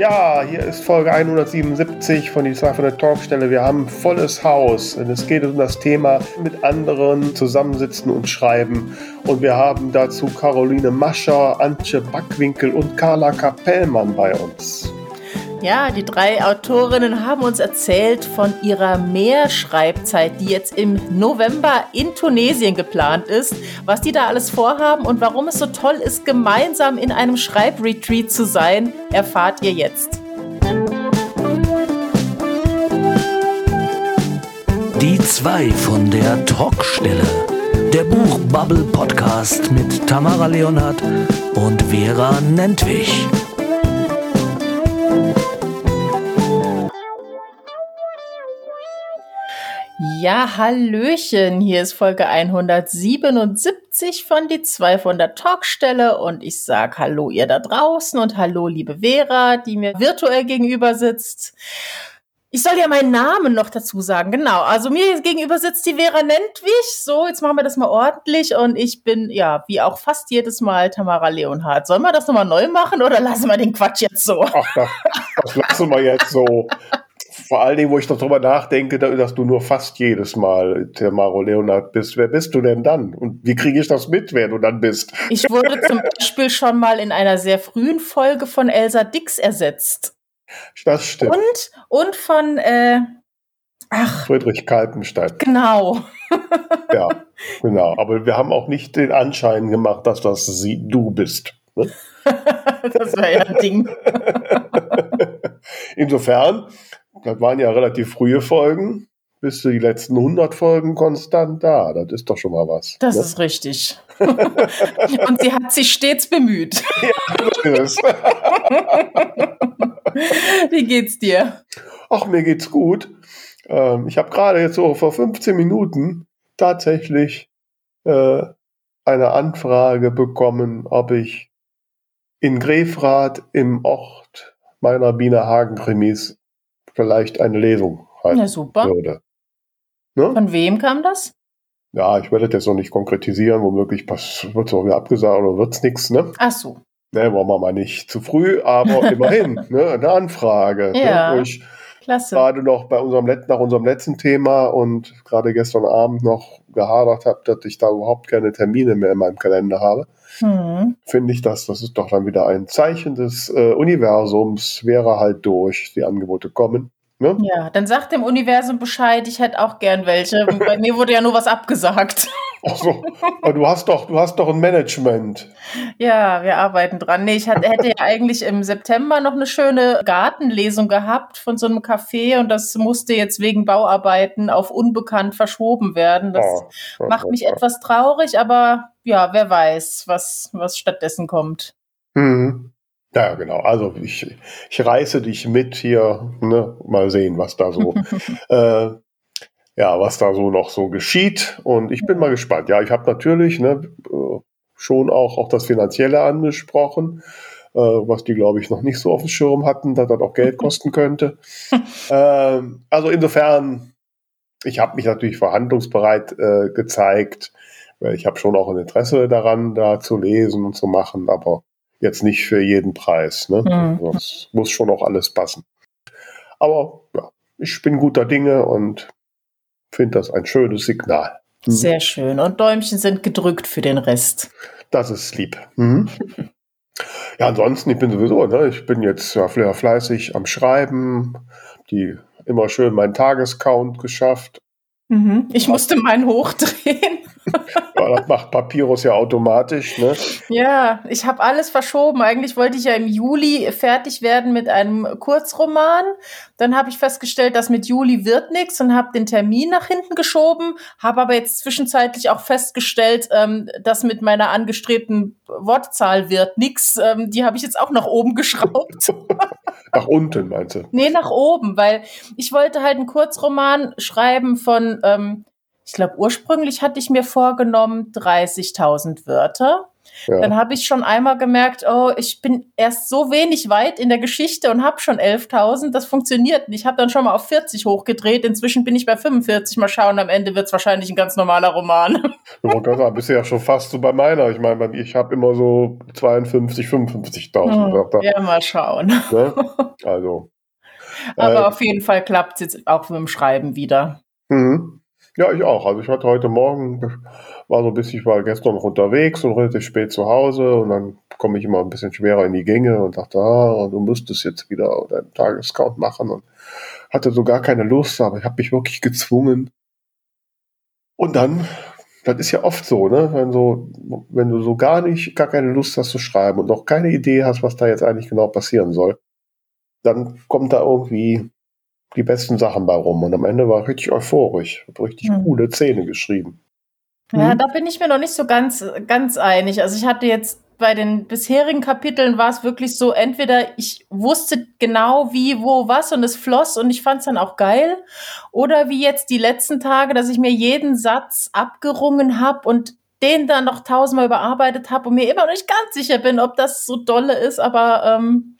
Ja, hier ist Folge 177 von die 200 Talkstelle. Wir haben volles Haus und es geht um das Thema mit anderen zusammensitzen und schreiben. Und wir haben dazu Caroline Mascher, Antje Backwinkel und Carla Kapellmann bei uns. Ja, die drei Autorinnen haben uns erzählt von ihrer Mehrschreibzeit, die jetzt im November in Tunesien geplant ist, was die da alles vorhaben und warum es so toll ist, gemeinsam in einem Schreibretreat zu sein, erfahrt ihr jetzt. Die zwei von der Talkstelle. Der Buchbubble Podcast mit Tamara Leonhardt und Vera Nentwich. Ja, Hallöchen, hier ist Folge 177 von die 200 Talkstelle und ich sag Hallo ihr da draußen und Hallo liebe Vera, die mir virtuell gegenüber sitzt. Ich soll ja meinen Namen noch dazu sagen, genau. Also mir gegenüber sitzt die Vera Nentwich. So, jetzt machen wir das mal ordentlich und ich bin, ja, wie auch fast jedes Mal Tamara Leonhardt. Sollen wir das nochmal neu machen oder lassen wir den Quatsch jetzt so? Ach, das, das lassen wir jetzt so. Vor allen Dingen, wo ich noch drüber nachdenke, dass du nur fast jedes Mal Tamaro Leonard bist. Wer bist du denn dann? Und wie kriege ich das mit, wer du dann bist? Ich wurde zum Beispiel schon mal in einer sehr frühen Folge von Elsa Dix ersetzt. Das stimmt. Und, und von äh, ach, Friedrich Kaltenstein. Genau. ja, genau. Aber wir haben auch nicht den Anschein gemacht, dass das sie, du bist. Ne? das wäre ja ein Ding. Insofern das waren ja relativ frühe Folgen. Bist du die letzten 100 Folgen konstant da? Das ist doch schon mal was. Das ne? ist richtig. Und sie hat sich stets bemüht. Ja, das ist Wie geht's dir? Ach, mir geht's gut. Ähm, ich habe gerade jetzt so vor 15 Minuten tatsächlich äh, eine Anfrage bekommen, ob ich in Grefrath im Ort meiner Biene Hagen Krimis vielleicht eine Lesung halten ja, super. würde. Ne? Von wem kam das? Ja, ich werde das jetzt noch nicht konkretisieren, womöglich wird es auch wieder abgesagt oder wird es nichts, ne? Ach so. Ne, wollen wir mal nicht zu früh, aber immerhin, ne, eine Anfrage. Ne, ja, ne, klasse. gerade noch bei unserem nach unserem letzten Thema und gerade gestern Abend noch gehadert habe, dass ich da überhaupt keine Termine mehr in meinem Kalender habe. Hm. Finde ich das, das ist doch dann wieder ein Zeichen des äh, Universums, wäre halt durch, die Angebote kommen. Ne? Ja, dann sag dem Universum Bescheid, ich hätte auch gern welche. Bei mir wurde ja nur was abgesagt. Ach so, du hast doch, du hast doch ein Management. Ja, wir arbeiten dran. Nee, ich hätte ja eigentlich im September noch eine schöne Gartenlesung gehabt von so einem Café und das musste jetzt wegen Bauarbeiten auf unbekannt verschoben werden. Das oh, macht mich etwas traurig, aber ja, wer weiß, was, was stattdessen kommt. Mhm. Ja, genau. Also ich, ich reiße dich mit hier, ne? mal sehen, was da so äh, ja, was da so noch so geschieht. Und ich bin mal gespannt. Ja, ich habe natürlich ne, äh, schon auch, auch das Finanzielle angesprochen, äh, was die, glaube ich, noch nicht so auf dem Schirm hatten, dass das auch Geld kosten könnte. ähm, also insofern, ich habe mich natürlich verhandlungsbereit äh, gezeigt. Ich habe schon auch ein Interesse daran, da zu lesen und zu machen, aber jetzt nicht für jeden Preis. Ne? Mhm. Das muss schon auch alles passen. Aber ja, ich bin guter Dinge und finde das ein schönes Signal. Mhm. Sehr schön. Und Däumchen sind gedrückt für den Rest. Das ist lieb. Mhm. ja, ansonsten, ich bin sowieso, ne, ich bin jetzt ja, fleißig am Schreiben, die immer schön meinen Tagescount geschafft. Mhm. Ich musste meinen hochdrehen. Ja, das macht Papyrus ja automatisch, ne? Ja, ich habe alles verschoben. Eigentlich wollte ich ja im Juli fertig werden mit einem Kurzroman. Dann habe ich festgestellt, dass mit Juli wird nichts und habe den Termin nach hinten geschoben. Habe aber jetzt zwischenzeitlich auch festgestellt, ähm, dass mit meiner angestrebten Wortzahl wird nichts. Ähm, die habe ich jetzt auch nach oben geschraubt. nach unten, meinst du? Nee, nach oben, weil ich wollte halt einen Kurzroman schreiben von ähm, ich glaube, ursprünglich hatte ich mir vorgenommen 30.000 Wörter. ja. dann habe ich schon einmal gemerkt, oh, ich bin erst so wenig weit in der Geschichte und habe schon 11.000. Das funktioniert nicht. Ich habe dann schon mal auf 40 hochgedreht. Inzwischen bin ich bei 45. Mal schauen, am Ende wird es wahrscheinlich ein ganz normaler Roman. Sagen, bist du ja schon fast so bei meiner. Ich meine, ich habe immer so 52, 55.000. Hm, ja, mal schauen. Ne? Also. Aber äh, auf jeden Fall klappt es jetzt auch mit dem Schreiben wieder. Mhm. Ja, ich auch. Also ich hatte heute Morgen, war so ein bisschen, ich war gestern noch unterwegs und relativ spät zu Hause und dann komme ich immer ein bisschen schwerer in die Gänge und dachte, ah, du müsstest jetzt wieder deinen Tagescount machen und hatte so gar keine Lust, aber ich habe mich wirklich gezwungen. Und dann, das ist ja oft so, ne, wenn so, wenn du so gar nicht, gar keine Lust hast zu schreiben und noch keine Idee hast, was da jetzt eigentlich genau passieren soll, dann kommt da irgendwie die besten Sachen bei rum. Und am Ende war ich richtig euphorisch. Habe richtig mhm. coole Szene geschrieben. Ja, mhm. da bin ich mir noch nicht so ganz, ganz einig. Also ich hatte jetzt bei den bisherigen Kapiteln war es wirklich so, entweder ich wusste genau wie, wo, was und es floss und ich fand es dann auch geil. Oder wie jetzt die letzten Tage, dass ich mir jeden Satz abgerungen habe und den dann noch tausendmal überarbeitet habe und mir immer noch nicht ganz sicher bin, ob das so dolle ist, aber ähm,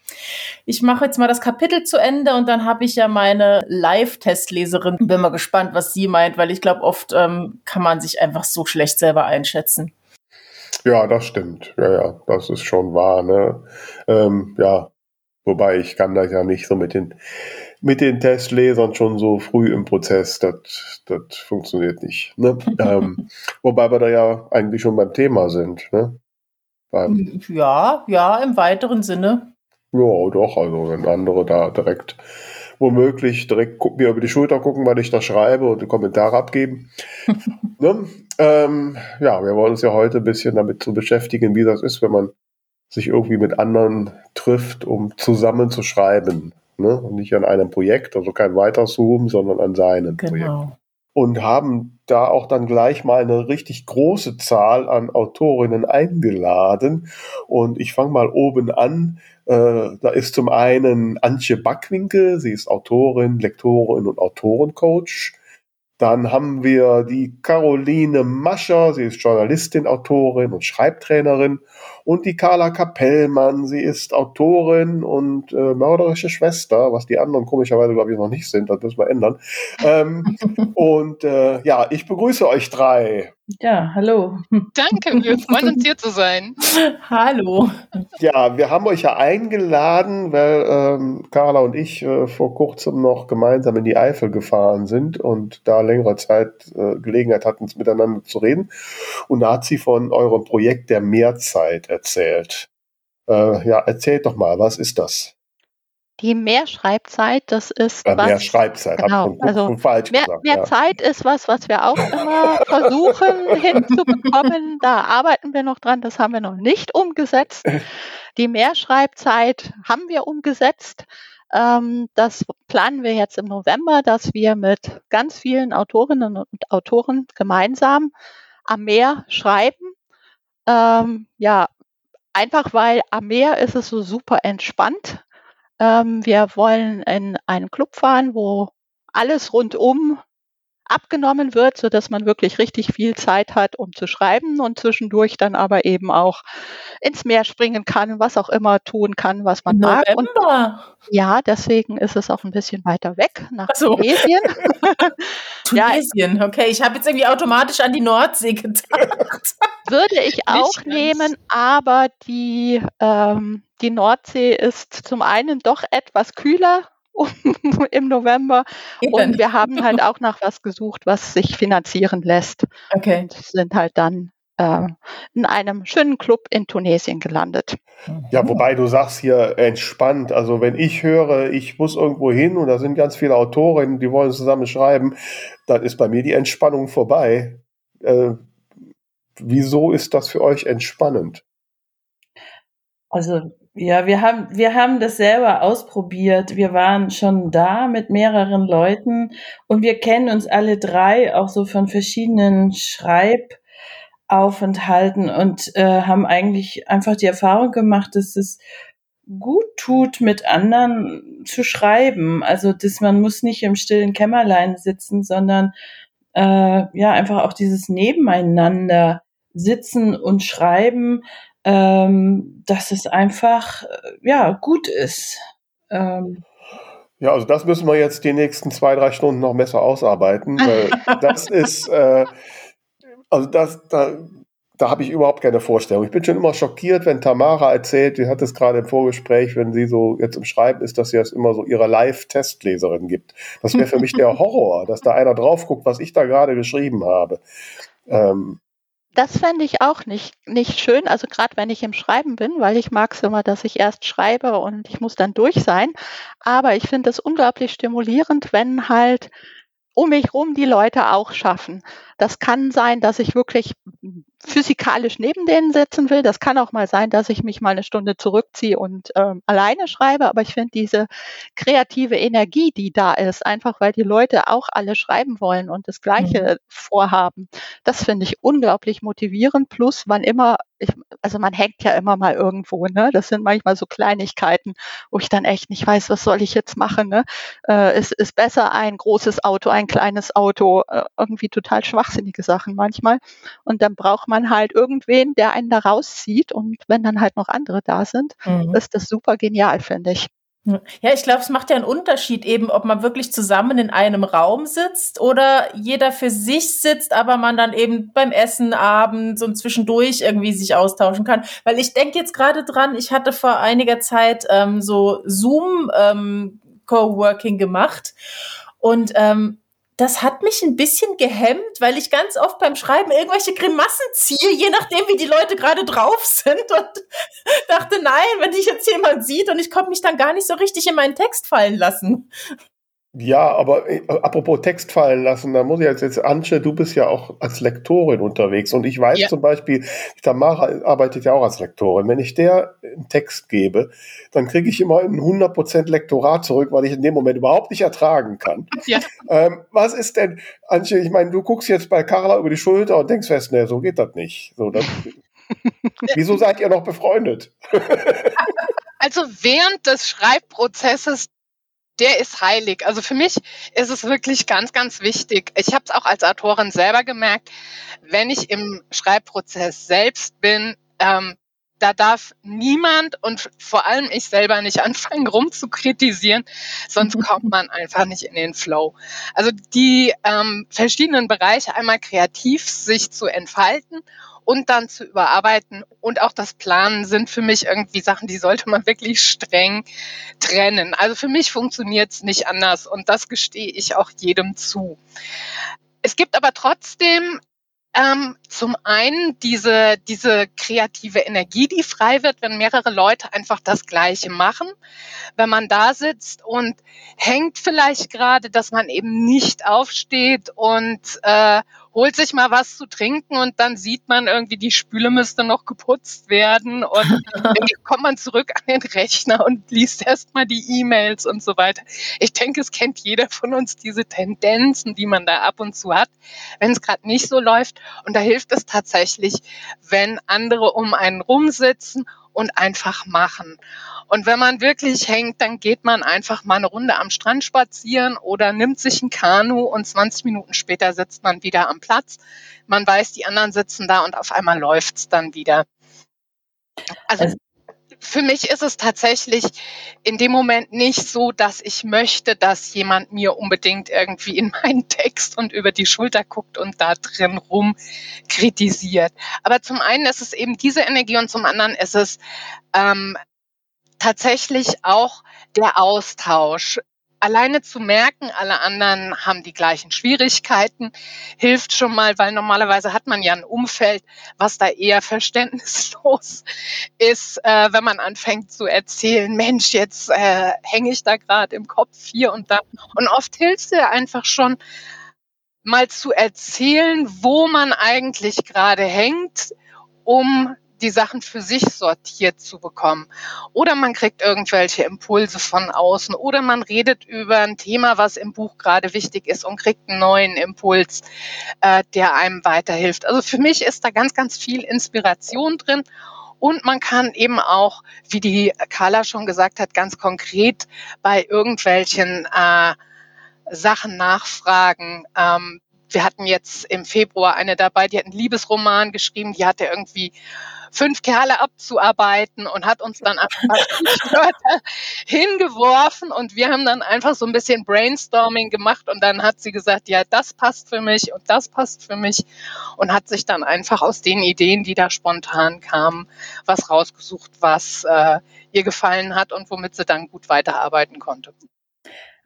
ich mache jetzt mal das Kapitel zu Ende und dann habe ich ja meine Live-Testleserin. Bin mal gespannt, was sie meint, weil ich glaube, oft ähm, kann man sich einfach so schlecht selber einschätzen. Ja, das stimmt. Ja, ja, das ist schon wahr. Ne? Ähm, ja, wobei ich kann das ja nicht so mit den mit den Testlesern schon so früh im Prozess, das, das funktioniert nicht. Ne? ähm, wobei wir da ja eigentlich schon beim Thema sind. Ne? Beim ja, ja, im weiteren Sinne. Ja, doch, also wenn andere da direkt womöglich direkt mir über die Schulter gucken, weil ich da schreibe und Kommentare abgeben. ne? ähm, ja, wir wollen uns ja heute ein bisschen damit zu beschäftigen, wie das ist, wenn man sich irgendwie mit anderen trifft, um zusammen zu schreiben. Ne? Und nicht an einem Projekt, also kein Weiterzoom, sondern an seinem genau. Projekt. Und haben da auch dann gleich mal eine richtig große Zahl an Autorinnen eingeladen. Und ich fange mal oben an. Äh, da ist zum einen Antje Backwinkel, sie ist Autorin, Lektorin und Autorencoach. Dann haben wir die Caroline Mascher, sie ist Journalistin, Autorin und Schreibtrainerin. Und die Carla Kapellmann, sie ist Autorin und äh, mörderische Schwester, was die anderen komischerweise, glaube ich, noch nicht sind, das müssen wir ändern. Ähm, und äh, ja, ich begrüße euch drei. Ja, hallo. Danke, wir freuen uns hier zu sein. hallo. Ja, wir haben euch ja eingeladen, weil ähm, Carla und ich äh, vor kurzem noch gemeinsam in die Eifel gefahren sind und da längere Zeit äh, Gelegenheit hatten, miteinander zu reden. Und da hat sie von eurem Projekt der Mehrzeit erzählt. Äh, ja, erzählt doch mal, was ist das? Die Mehrschreibzeit, das ist ja, was. Mehr Schreibzeit, genau. also falsch mehr, gesagt, mehr ja. Zeit ist was, was wir auch immer versuchen hinzubekommen. Da arbeiten wir noch dran, das haben wir noch nicht umgesetzt. Die Mehrschreibzeit haben wir umgesetzt. Ähm, das planen wir jetzt im November, dass wir mit ganz vielen Autorinnen und Autoren gemeinsam am Meer schreiben. Ähm, ja, einfach weil am Meer ist es so super entspannt. Ähm, wir wollen in einen Club fahren, wo alles rundum abgenommen wird, so dass man wirklich richtig viel Zeit hat, um zu schreiben und zwischendurch dann aber eben auch ins Meer springen kann, was auch immer tun kann, was man November. mag. Und ja, deswegen ist es auch ein bisschen weiter weg nach so. Tunesien. Tunesien, ja, okay. Ich habe jetzt irgendwie automatisch an die Nordsee gedacht. Würde ich auch nehmen, aber die, ähm, die Nordsee ist zum einen doch etwas kühler im November. Eben. Und wir haben halt auch nach was gesucht, was sich finanzieren lässt. Okay. Und sind halt dann äh, in einem schönen Club in Tunesien gelandet. Ja, wobei du sagst hier entspannt. Also wenn ich höre, ich muss irgendwo hin und da sind ganz viele Autorinnen, die wollen zusammen schreiben, dann ist bei mir die Entspannung vorbei. Äh, wieso ist das für euch entspannend? Also ja, wir haben, wir haben das selber ausprobiert. Wir waren schon da mit mehreren Leuten und wir kennen uns alle drei auch so von verschiedenen Schreibaufenthalten und äh, haben eigentlich einfach die Erfahrung gemacht, dass es gut tut, mit anderen zu schreiben. Also, dass man muss nicht im stillen Kämmerlein sitzen, sondern äh, ja einfach auch dieses Nebeneinander sitzen und schreiben ähm, dass es einfach äh, ja gut ist. Ähm, ja, also das müssen wir jetzt die nächsten zwei, drei Stunden noch besser ausarbeiten, weil das ist, äh, also das, da, da habe ich überhaupt keine Vorstellung. Ich bin schon immer schockiert, wenn Tamara erzählt, die hat es gerade im Vorgespräch, wenn sie so jetzt im Schreiben ist, dass sie das immer so ihrer Live-Testleserin gibt. Das wäre für mich der Horror, dass da einer drauf guckt, was ich da gerade geschrieben habe. Ähm, das fände ich auch nicht, nicht schön, also gerade wenn ich im Schreiben bin, weil ich mag es immer, dass ich erst schreibe und ich muss dann durch sein. Aber ich finde es unglaublich stimulierend, wenn halt um mich rum die Leute auch schaffen. Das kann sein, dass ich wirklich physikalisch neben denen sitzen will. Das kann auch mal sein, dass ich mich mal eine Stunde zurückziehe und ähm, alleine schreibe. Aber ich finde diese kreative Energie, die da ist, einfach weil die Leute auch alle schreiben wollen und das Gleiche mhm. vorhaben, das finde ich unglaublich motivierend. Plus, wann immer, ich, also man hängt ja immer mal irgendwo, ne? Das sind manchmal so Kleinigkeiten, wo ich dann echt nicht weiß, was soll ich jetzt machen. Ne? Äh, es ist besser ein großes Auto, ein kleines Auto, äh, irgendwie total schwachsinnige Sachen manchmal. Und dann braucht man halt irgendwen, der einen da rauszieht. Und wenn dann halt noch andere da sind, mhm. ist das super genial, finde ich. Ja, ich glaube, es macht ja einen Unterschied eben, ob man wirklich zusammen in einem Raum sitzt oder jeder für sich sitzt, aber man dann eben beim Essen abends und zwischendurch irgendwie sich austauschen kann. Weil ich denke jetzt gerade dran, ich hatte vor einiger Zeit ähm, so Zoom ähm, Coworking gemacht und ähm, das hat mich ein bisschen gehemmt, weil ich ganz oft beim Schreiben irgendwelche Grimassen ziehe, je nachdem, wie die Leute gerade drauf sind und dachte, nein, wenn dich jetzt jemand sieht und ich konnte mich dann gar nicht so richtig in meinen Text fallen lassen. Ja, aber äh, apropos Text fallen lassen, da muss ich jetzt, jetzt, Antje, du bist ja auch als Lektorin unterwegs und ich weiß ja. zum Beispiel, Tamara arbeitet ja auch als Lektorin. Wenn ich der einen Text gebe, dann kriege ich immer ein 100% Lektorat zurück, weil ich in dem Moment überhaupt nicht ertragen kann. Ja. Ähm, was ist denn, Antje, ich meine, du guckst jetzt bei Carla über die Schulter und denkst fest, ne, so geht das nicht. So, das, wieso seid ihr noch befreundet? Also während des Schreibprozesses der ist heilig. Also für mich ist es wirklich ganz, ganz wichtig. Ich habe es auch als Autorin selber gemerkt, wenn ich im Schreibprozess selbst bin, ähm, da darf niemand und vor allem ich selber nicht anfangen rumzukritisieren, sonst kommt man einfach nicht in den Flow. Also die ähm, verschiedenen Bereiche einmal kreativ sich zu entfalten und dann zu überarbeiten und auch das Planen sind für mich irgendwie Sachen, die sollte man wirklich streng trennen. Also für mich funktioniert es nicht anders und das gestehe ich auch jedem zu. Es gibt aber trotzdem ähm, zum einen diese, diese kreative Energie, die frei wird, wenn mehrere Leute einfach das Gleiche machen. Wenn man da sitzt und hängt vielleicht gerade, dass man eben nicht aufsteht und äh, holt sich mal was zu trinken und dann sieht man irgendwie, die Spüle müsste noch geputzt werden und dann kommt man zurück an den Rechner und liest erstmal die E-Mails und so weiter. Ich denke, es kennt jeder von uns diese Tendenzen, die man da ab und zu hat, wenn es gerade nicht so läuft. Und da hilft es tatsächlich, wenn andere um einen rumsitzen und einfach machen. Und wenn man wirklich hängt, dann geht man einfach mal eine Runde am Strand spazieren oder nimmt sich ein Kanu und 20 Minuten später sitzt man wieder am Platz. Man weiß, die anderen sitzen da und auf einmal läuft's dann wieder. Also, also für mich ist es tatsächlich in dem Moment nicht so, dass ich möchte, dass jemand mir unbedingt irgendwie in meinen Text und über die Schulter guckt und da drin rum kritisiert. Aber zum einen ist es eben diese Energie und zum anderen ist es ähm, tatsächlich auch der Austausch. Alleine zu merken, alle anderen haben die gleichen Schwierigkeiten, hilft schon mal, weil normalerweise hat man ja ein Umfeld, was da eher verständnislos ist, äh, wenn man anfängt zu erzählen, Mensch, jetzt äh, hänge ich da gerade im Kopf hier und da. Und oft hilft es dir einfach schon, mal zu erzählen, wo man eigentlich gerade hängt, um die Sachen für sich sortiert zu bekommen. Oder man kriegt irgendwelche Impulse von außen. Oder man redet über ein Thema, was im Buch gerade wichtig ist und kriegt einen neuen Impuls, äh, der einem weiterhilft. Also für mich ist da ganz, ganz viel Inspiration drin. Und man kann eben auch, wie die Carla schon gesagt hat, ganz konkret bei irgendwelchen äh, Sachen nachfragen, ähm, wir hatten jetzt im Februar eine dabei, die hat einen Liebesroman geschrieben, die hatte irgendwie fünf Kerle abzuarbeiten und hat uns dann einfach hingeworfen und wir haben dann einfach so ein bisschen Brainstorming gemacht und dann hat sie gesagt, ja, das passt für mich und das passt für mich und hat sich dann einfach aus den Ideen, die da spontan kamen, was rausgesucht, was äh, ihr gefallen hat und womit sie dann gut weiterarbeiten konnte.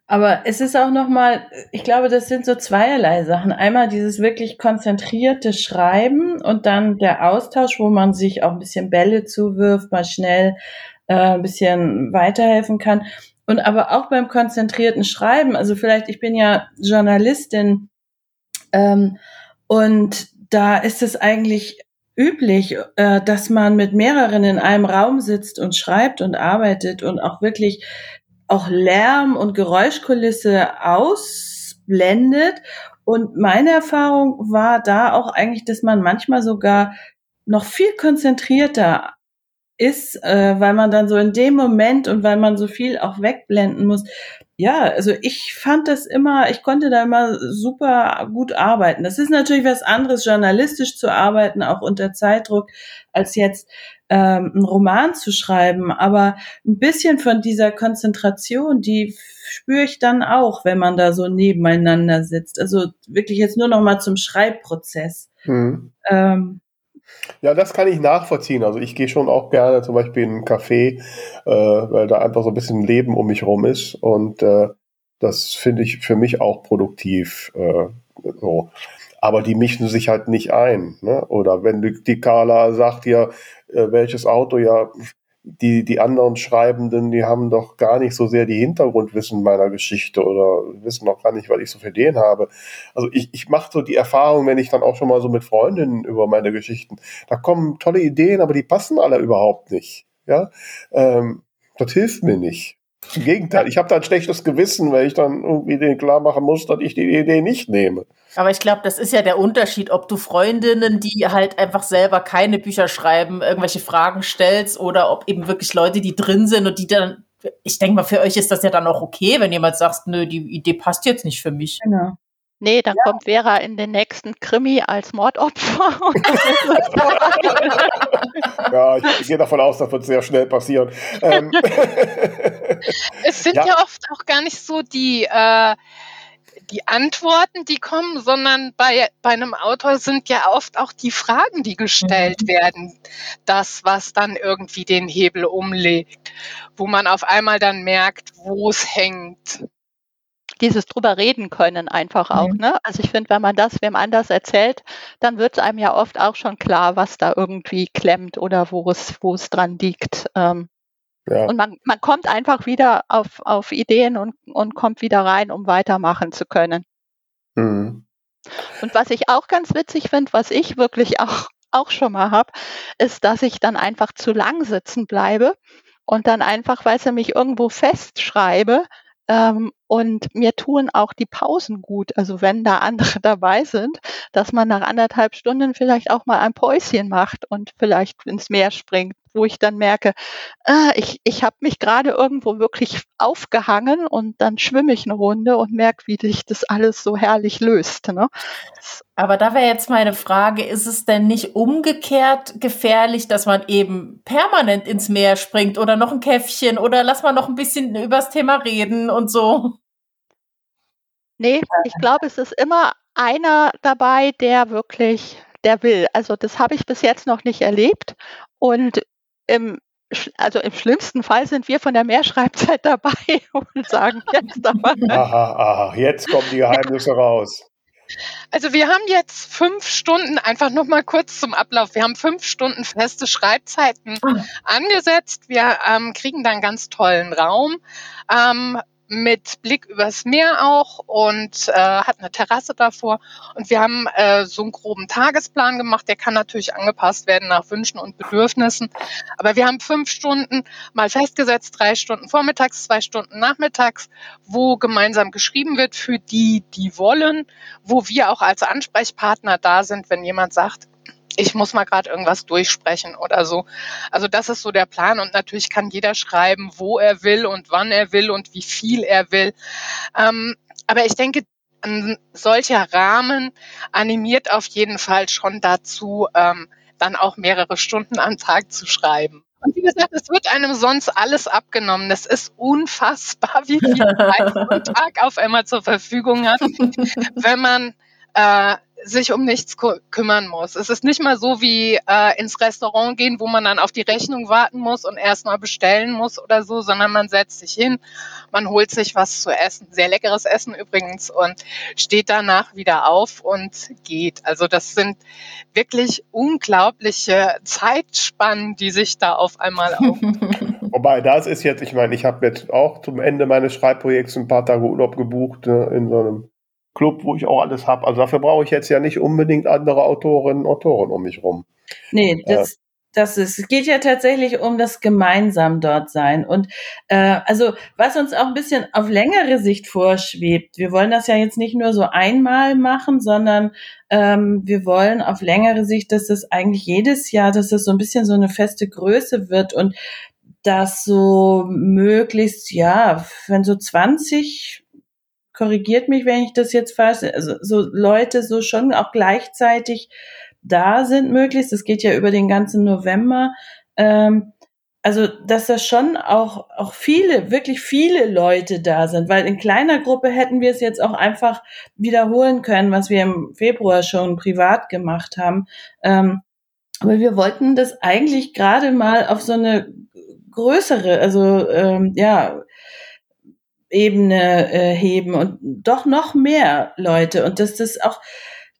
Aber es ist auch nochmal, ich glaube, das sind so zweierlei Sachen. Einmal dieses wirklich konzentrierte Schreiben und dann der Austausch, wo man sich auch ein bisschen Bälle zuwirft, mal schnell äh, ein bisschen weiterhelfen kann. Und aber auch beim konzentrierten Schreiben, also vielleicht, ich bin ja Journalistin ähm, und da ist es eigentlich üblich, äh, dass man mit mehreren in einem Raum sitzt und schreibt und arbeitet und auch wirklich auch Lärm und Geräuschkulisse ausblendet. Und meine Erfahrung war da auch eigentlich, dass man manchmal sogar noch viel konzentrierter ist, äh, weil man dann so in dem Moment und weil man so viel auch wegblenden muss. Ja, also ich fand das immer, ich konnte da immer super gut arbeiten. Das ist natürlich was anderes, journalistisch zu arbeiten, auch unter Zeitdruck, als jetzt ähm, einen Roman zu schreiben. Aber ein bisschen von dieser Konzentration, die spüre ich dann auch, wenn man da so nebeneinander sitzt. Also wirklich jetzt nur noch mal zum Schreibprozess. Mhm. Ähm, ja, das kann ich nachvollziehen. Also ich gehe schon auch gerne zum Beispiel in einen Café, äh, weil da einfach so ein bisschen Leben um mich rum ist. Und äh, das finde ich für mich auch produktiv. Äh, so. Aber die mischen sich halt nicht ein. Ne? Oder wenn die, die Carla sagt ja, äh, welches Auto, ja, die, die anderen Schreibenden, die haben doch gar nicht so sehr die Hintergrundwissen meiner Geschichte oder wissen auch gar nicht, was ich so für den habe. Also ich, ich mache so die Erfahrung, wenn ich dann auch schon mal so mit Freundinnen über meine Geschichten, da kommen tolle Ideen, aber die passen alle überhaupt nicht. Ja, ähm, das hilft mir nicht. Im Gegenteil, ich habe da ein schlechtes Gewissen, weil ich dann irgendwie denen klar machen muss, dass ich die Idee nicht nehme. Aber ich glaube, das ist ja der Unterschied, ob du Freundinnen, die halt einfach selber keine Bücher schreiben, irgendwelche Fragen stellst oder ob eben wirklich Leute, die drin sind und die dann, ich denke mal, für euch ist das ja dann auch okay, wenn jemand sagt, nö, die Idee passt jetzt nicht für mich. Genau. Nee, dann ja. kommt Vera in den nächsten Krimi als Mordopfer. ja, ich gehe davon aus, das wird sehr schnell passieren. Ähm. es sind ja. ja. oft auch gar nicht so die, äh, die Antworten, die kommen, sondern bei, bei einem Autor sind ja oft auch die Fragen, die gestellt mhm. werden, das, was dann irgendwie den Hebel umlegt, wo man auf einmal dann merkt, wo es hängt dieses drüber reden können einfach auch. Mhm. Ne? Also ich finde, wenn man das wem anders erzählt, dann wird es einem ja oft auch schon klar, was da irgendwie klemmt oder wo es, wo es dran liegt. Ähm, ja. Und man, man kommt einfach wieder auf, auf Ideen und, und kommt wieder rein, um weitermachen zu können. Mhm. Und was ich auch ganz witzig finde, was ich wirklich auch, auch schon mal habe, ist, dass ich dann einfach zu lang sitzen bleibe und dann einfach, weil sie mich irgendwo festschreibe, ähm, und mir tun auch die Pausen gut. Also wenn da andere dabei sind, dass man nach anderthalb Stunden vielleicht auch mal ein Päuschen macht und vielleicht ins Meer springt wo ich dann merke, ah, ich, ich habe mich gerade irgendwo wirklich aufgehangen und dann schwimme ich eine Runde und merke, wie sich das alles so herrlich löst. Ne? Aber da wäre jetzt meine Frage, ist es denn nicht umgekehrt gefährlich, dass man eben permanent ins Meer springt oder noch ein Käffchen oder lass mal noch ein bisschen übers Thema reden und so? Nee, ich glaube, es ist immer einer dabei, der wirklich, der will. Also das habe ich bis jetzt noch nicht erlebt. Und im also im schlimmsten Fall sind wir von der Mehrschreibzeit dabei und sagen jetzt aber. Aha, aha, jetzt kommen die Geheimnisse raus. Also wir haben jetzt fünf Stunden, einfach nochmal kurz zum Ablauf. Wir haben fünf Stunden feste Schreibzeiten ah. angesetzt. Wir ähm, kriegen da einen ganz tollen Raum. Ähm, mit Blick übers Meer auch und äh, hat eine Terrasse davor. Und wir haben äh, so einen groben Tagesplan gemacht. Der kann natürlich angepasst werden nach Wünschen und Bedürfnissen. Aber wir haben fünf Stunden mal festgesetzt, drei Stunden vormittags, zwei Stunden nachmittags, wo gemeinsam geschrieben wird für die, die wollen, wo wir auch als Ansprechpartner da sind, wenn jemand sagt, ich muss mal gerade irgendwas durchsprechen oder so. Also das ist so der Plan und natürlich kann jeder schreiben, wo er will und wann er will und wie viel er will. Ähm, aber ich denke, ein solcher Rahmen animiert auf jeden Fall schon dazu, ähm, dann auch mehrere Stunden am Tag zu schreiben. Und wie gesagt, es wird einem sonst alles abgenommen. Das ist unfassbar, wie viel Zeit man Tag auf einmal zur Verfügung hat, wenn man äh, sich um nichts kümmern muss. Es ist nicht mal so wie äh, ins Restaurant gehen, wo man dann auf die Rechnung warten muss und erstmal bestellen muss oder so, sondern man setzt sich hin, man holt sich was zu essen, sehr leckeres Essen übrigens, und steht danach wieder auf und geht. Also das sind wirklich unglaubliche Zeitspannen, die sich da auf einmal auf. Wobei das ist jetzt, ich meine, ich habe jetzt auch zum Ende meines Schreibprojekts ein paar Tage Urlaub gebucht ne, in so einem Club, wo ich auch alles habe. Also dafür brauche ich jetzt ja nicht unbedingt andere Autorinnen und Autoren um mich rum. Nee, das, äh, das ist, es geht ja tatsächlich um das gemeinsam dort sein. Und äh, also was uns auch ein bisschen auf längere Sicht vorschwebt, wir wollen das ja jetzt nicht nur so einmal machen, sondern ähm, wir wollen auf längere Sicht, dass das eigentlich jedes Jahr, dass das so ein bisschen so eine feste Größe wird und dass so möglichst, ja, wenn so 20 korrigiert mich, wenn ich das jetzt falsch, also so Leute so schon auch gleichzeitig da sind möglichst. Das geht ja über den ganzen November. Ähm, also, dass da schon auch, auch viele, wirklich viele Leute da sind, weil in kleiner Gruppe hätten wir es jetzt auch einfach wiederholen können, was wir im Februar schon privat gemacht haben. Ähm, aber wir wollten das eigentlich gerade mal auf so eine größere, also ähm, ja, Ebene äh, heben und doch noch mehr Leute. Und dass das auch,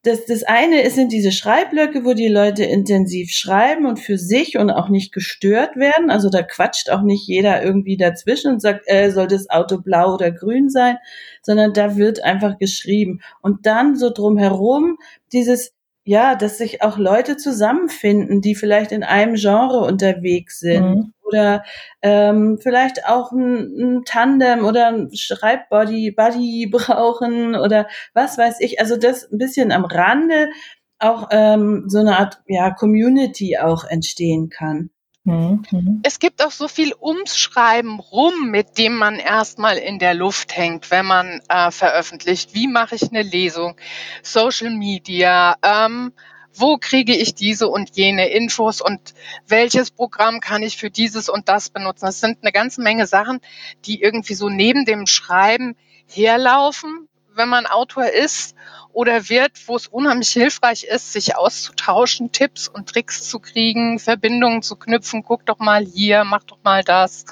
das, das eine sind diese Schreibblöcke, wo die Leute intensiv schreiben und für sich und auch nicht gestört werden. Also da quatscht auch nicht jeder irgendwie dazwischen und sagt, äh, soll das Auto blau oder grün sein, sondern da wird einfach geschrieben. Und dann so drumherum dieses, ja, dass sich auch Leute zusammenfinden, die vielleicht in einem Genre unterwegs sind. Mhm oder ähm, vielleicht auch ein, ein Tandem oder ein Schreibbody Buddy brauchen oder was weiß ich. Also das ein bisschen am Rande auch ähm, so eine Art ja, Community auch entstehen kann. Mhm. Es gibt auch so viel ums Schreiben rum, mit dem man erstmal in der Luft hängt, wenn man äh, veröffentlicht. Wie mache ich eine Lesung? Social Media, ähm, wo kriege ich diese und jene Infos und welches Programm kann ich für dieses und das benutzen. Das sind eine ganze Menge Sachen, die irgendwie so neben dem Schreiben herlaufen, wenn man Autor ist oder wird, wo es unheimlich hilfreich ist, sich auszutauschen, Tipps und Tricks zu kriegen, Verbindungen zu knüpfen. Guck doch mal hier, mach doch mal das.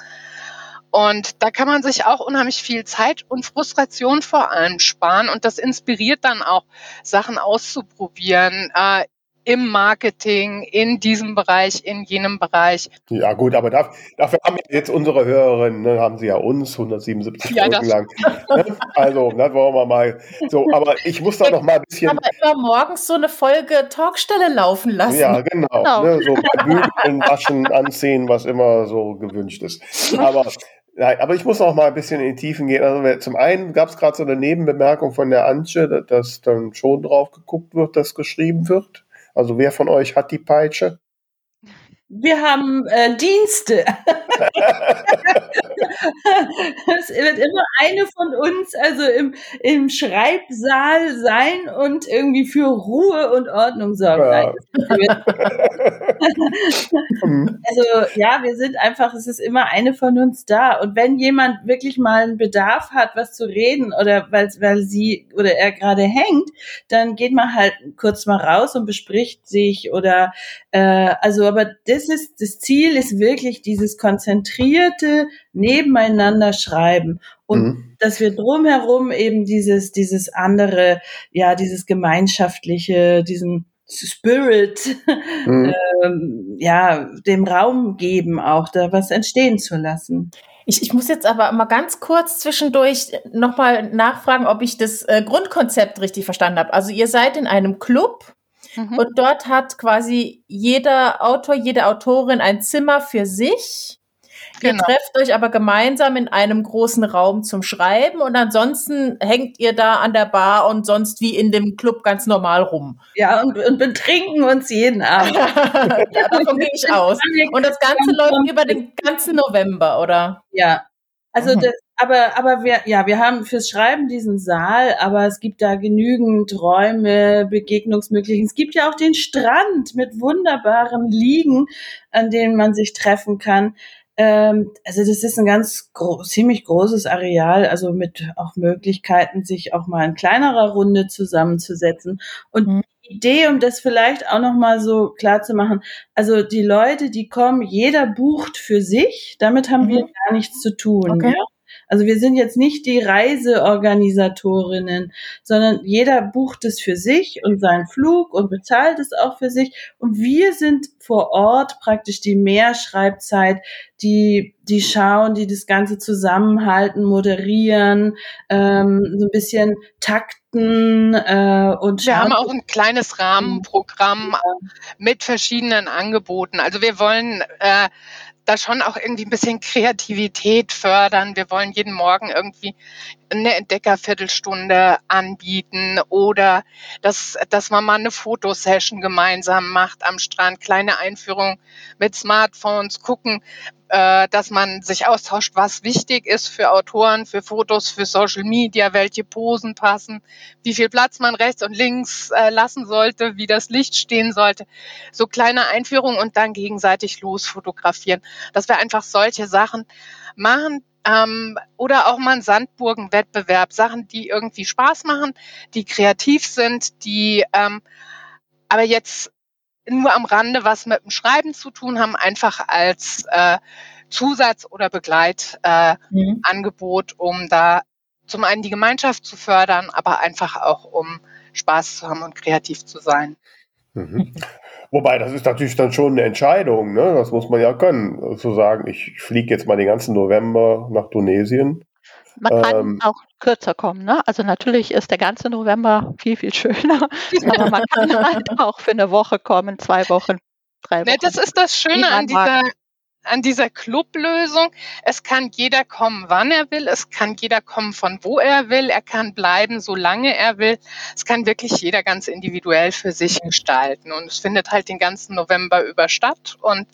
Und da kann man sich auch unheimlich viel Zeit und Frustration vor allem sparen. Und das inspiriert dann auch, Sachen auszuprobieren. Äh, im Marketing, in diesem Bereich, in jenem Bereich. Ja gut, aber dafür, dafür haben jetzt unsere Hörerinnen, ne, haben sie ja uns 177 ja, Folgen lang. Ne? Also, das wollen wir mal so. Aber ich muss da noch mal ein bisschen. Aber immer morgens so eine Folge Talkstelle laufen lassen. Ja, genau. genau. Ne, so bügeln, waschen, anziehen, was immer so gewünscht ist. Aber Nein, aber ich muss noch mal ein bisschen in die Tiefen gehen. Also zum einen gab es gerade so eine Nebenbemerkung von der Antje, dass dann schon drauf geguckt wird, dass geschrieben wird. Also wer von euch hat die Peitsche? Wir haben äh, Dienste. es wird immer eine von uns also im, im Schreibsaal sein und irgendwie für Ruhe und Ordnung sorgen. Ja. also ja, wir sind einfach, es ist immer eine von uns da. Und wenn jemand wirklich mal einen Bedarf hat, was zu reden oder weil, weil sie oder er gerade hängt, dann geht man halt kurz mal raus und bespricht sich oder äh, also aber das das ist, das Ziel ist wirklich dieses konzentrierte Nebeneinander schreiben und mhm. dass wir drumherum eben dieses, dieses andere, ja, dieses gemeinschaftliche, diesen Spirit, mhm. ähm, ja, dem Raum geben, auch da was entstehen zu lassen. Ich, ich muss jetzt aber mal ganz kurz zwischendurch nochmal nachfragen, ob ich das äh, Grundkonzept richtig verstanden habe. Also ihr seid in einem Club Mhm. Und dort hat quasi jeder Autor, jede Autorin ein Zimmer für sich. Genau. Ihr trefft euch aber gemeinsam in einem großen Raum zum Schreiben und ansonsten hängt ihr da an der Bar und sonst wie in dem Club ganz normal rum. Ja, und, und betrinken uns jeden Abend. ja, davon gehe ich aus. Und das Ganze läuft über den ganzen November, oder? Ja. Also mhm. das, aber, aber wir, ja, wir haben fürs Schreiben diesen Saal, aber es gibt da genügend Räume, Begegnungsmöglichkeiten. Es gibt ja auch den Strand mit wunderbaren Liegen, an denen man sich treffen kann. Ähm, also das ist ein ganz gro ziemlich großes Areal, also mit auch Möglichkeiten, sich auch mal in kleinerer Runde zusammenzusetzen. Und mhm. die Idee, um das vielleicht auch noch mal so klar zu machen, also die Leute, die kommen, jeder bucht für sich. Damit haben mhm. wir gar nichts zu tun. Okay. Ja? Also wir sind jetzt nicht die Reiseorganisatorinnen, sondern jeder bucht es für sich und seinen Flug und bezahlt es auch für sich. Und wir sind vor Ort praktisch die Mehrschreibzeit, die, die schauen, die das Ganze zusammenhalten, moderieren, ähm, so ein bisschen takten äh, und Wir haben auch ein kleines Rahmenprogramm mit verschiedenen Angeboten. Also wir wollen äh, da schon auch irgendwie ein bisschen Kreativität fördern. Wir wollen jeden Morgen irgendwie eine Entdeckerviertelstunde anbieten oder dass, dass man mal eine Fotosession gemeinsam macht am Strand, kleine Einführung mit Smartphones, gucken, äh, dass man sich austauscht, was wichtig ist für Autoren, für Fotos, für Social Media, welche Posen passen, wie viel Platz man rechts und links äh, lassen sollte, wie das Licht stehen sollte. So kleine Einführungen und dann gegenseitig losfotografieren. Dass wir einfach solche Sachen machen, ähm, oder auch mal ein Sandburgenwettbewerb, Sachen, die irgendwie Spaß machen, die kreativ sind, die ähm, aber jetzt nur am Rande was mit dem Schreiben zu tun haben, einfach als äh, Zusatz- oder Begleitangebot, äh, mhm. um da zum einen die Gemeinschaft zu fördern, aber einfach auch um Spaß zu haben und kreativ zu sein. Mhm. Wobei, das ist natürlich dann schon eine Entscheidung, ne? Das muss man ja können. Zu sagen, ich fliege jetzt mal den ganzen November nach Tunesien. Man kann ähm, auch kürzer kommen, ne? Also natürlich ist der ganze November viel, viel schöner. aber man kann halt auch für eine Woche kommen, zwei Wochen, drei Wochen. Ne, das ist das Schöne an dieser, an dieser Clublösung. Es kann jeder kommen, wann er will. Es kann jeder kommen, von wo er will. Er kann bleiben, solange er will. Es kann wirklich jeder ganz individuell für sich gestalten. Und es findet halt den ganzen November über statt. Und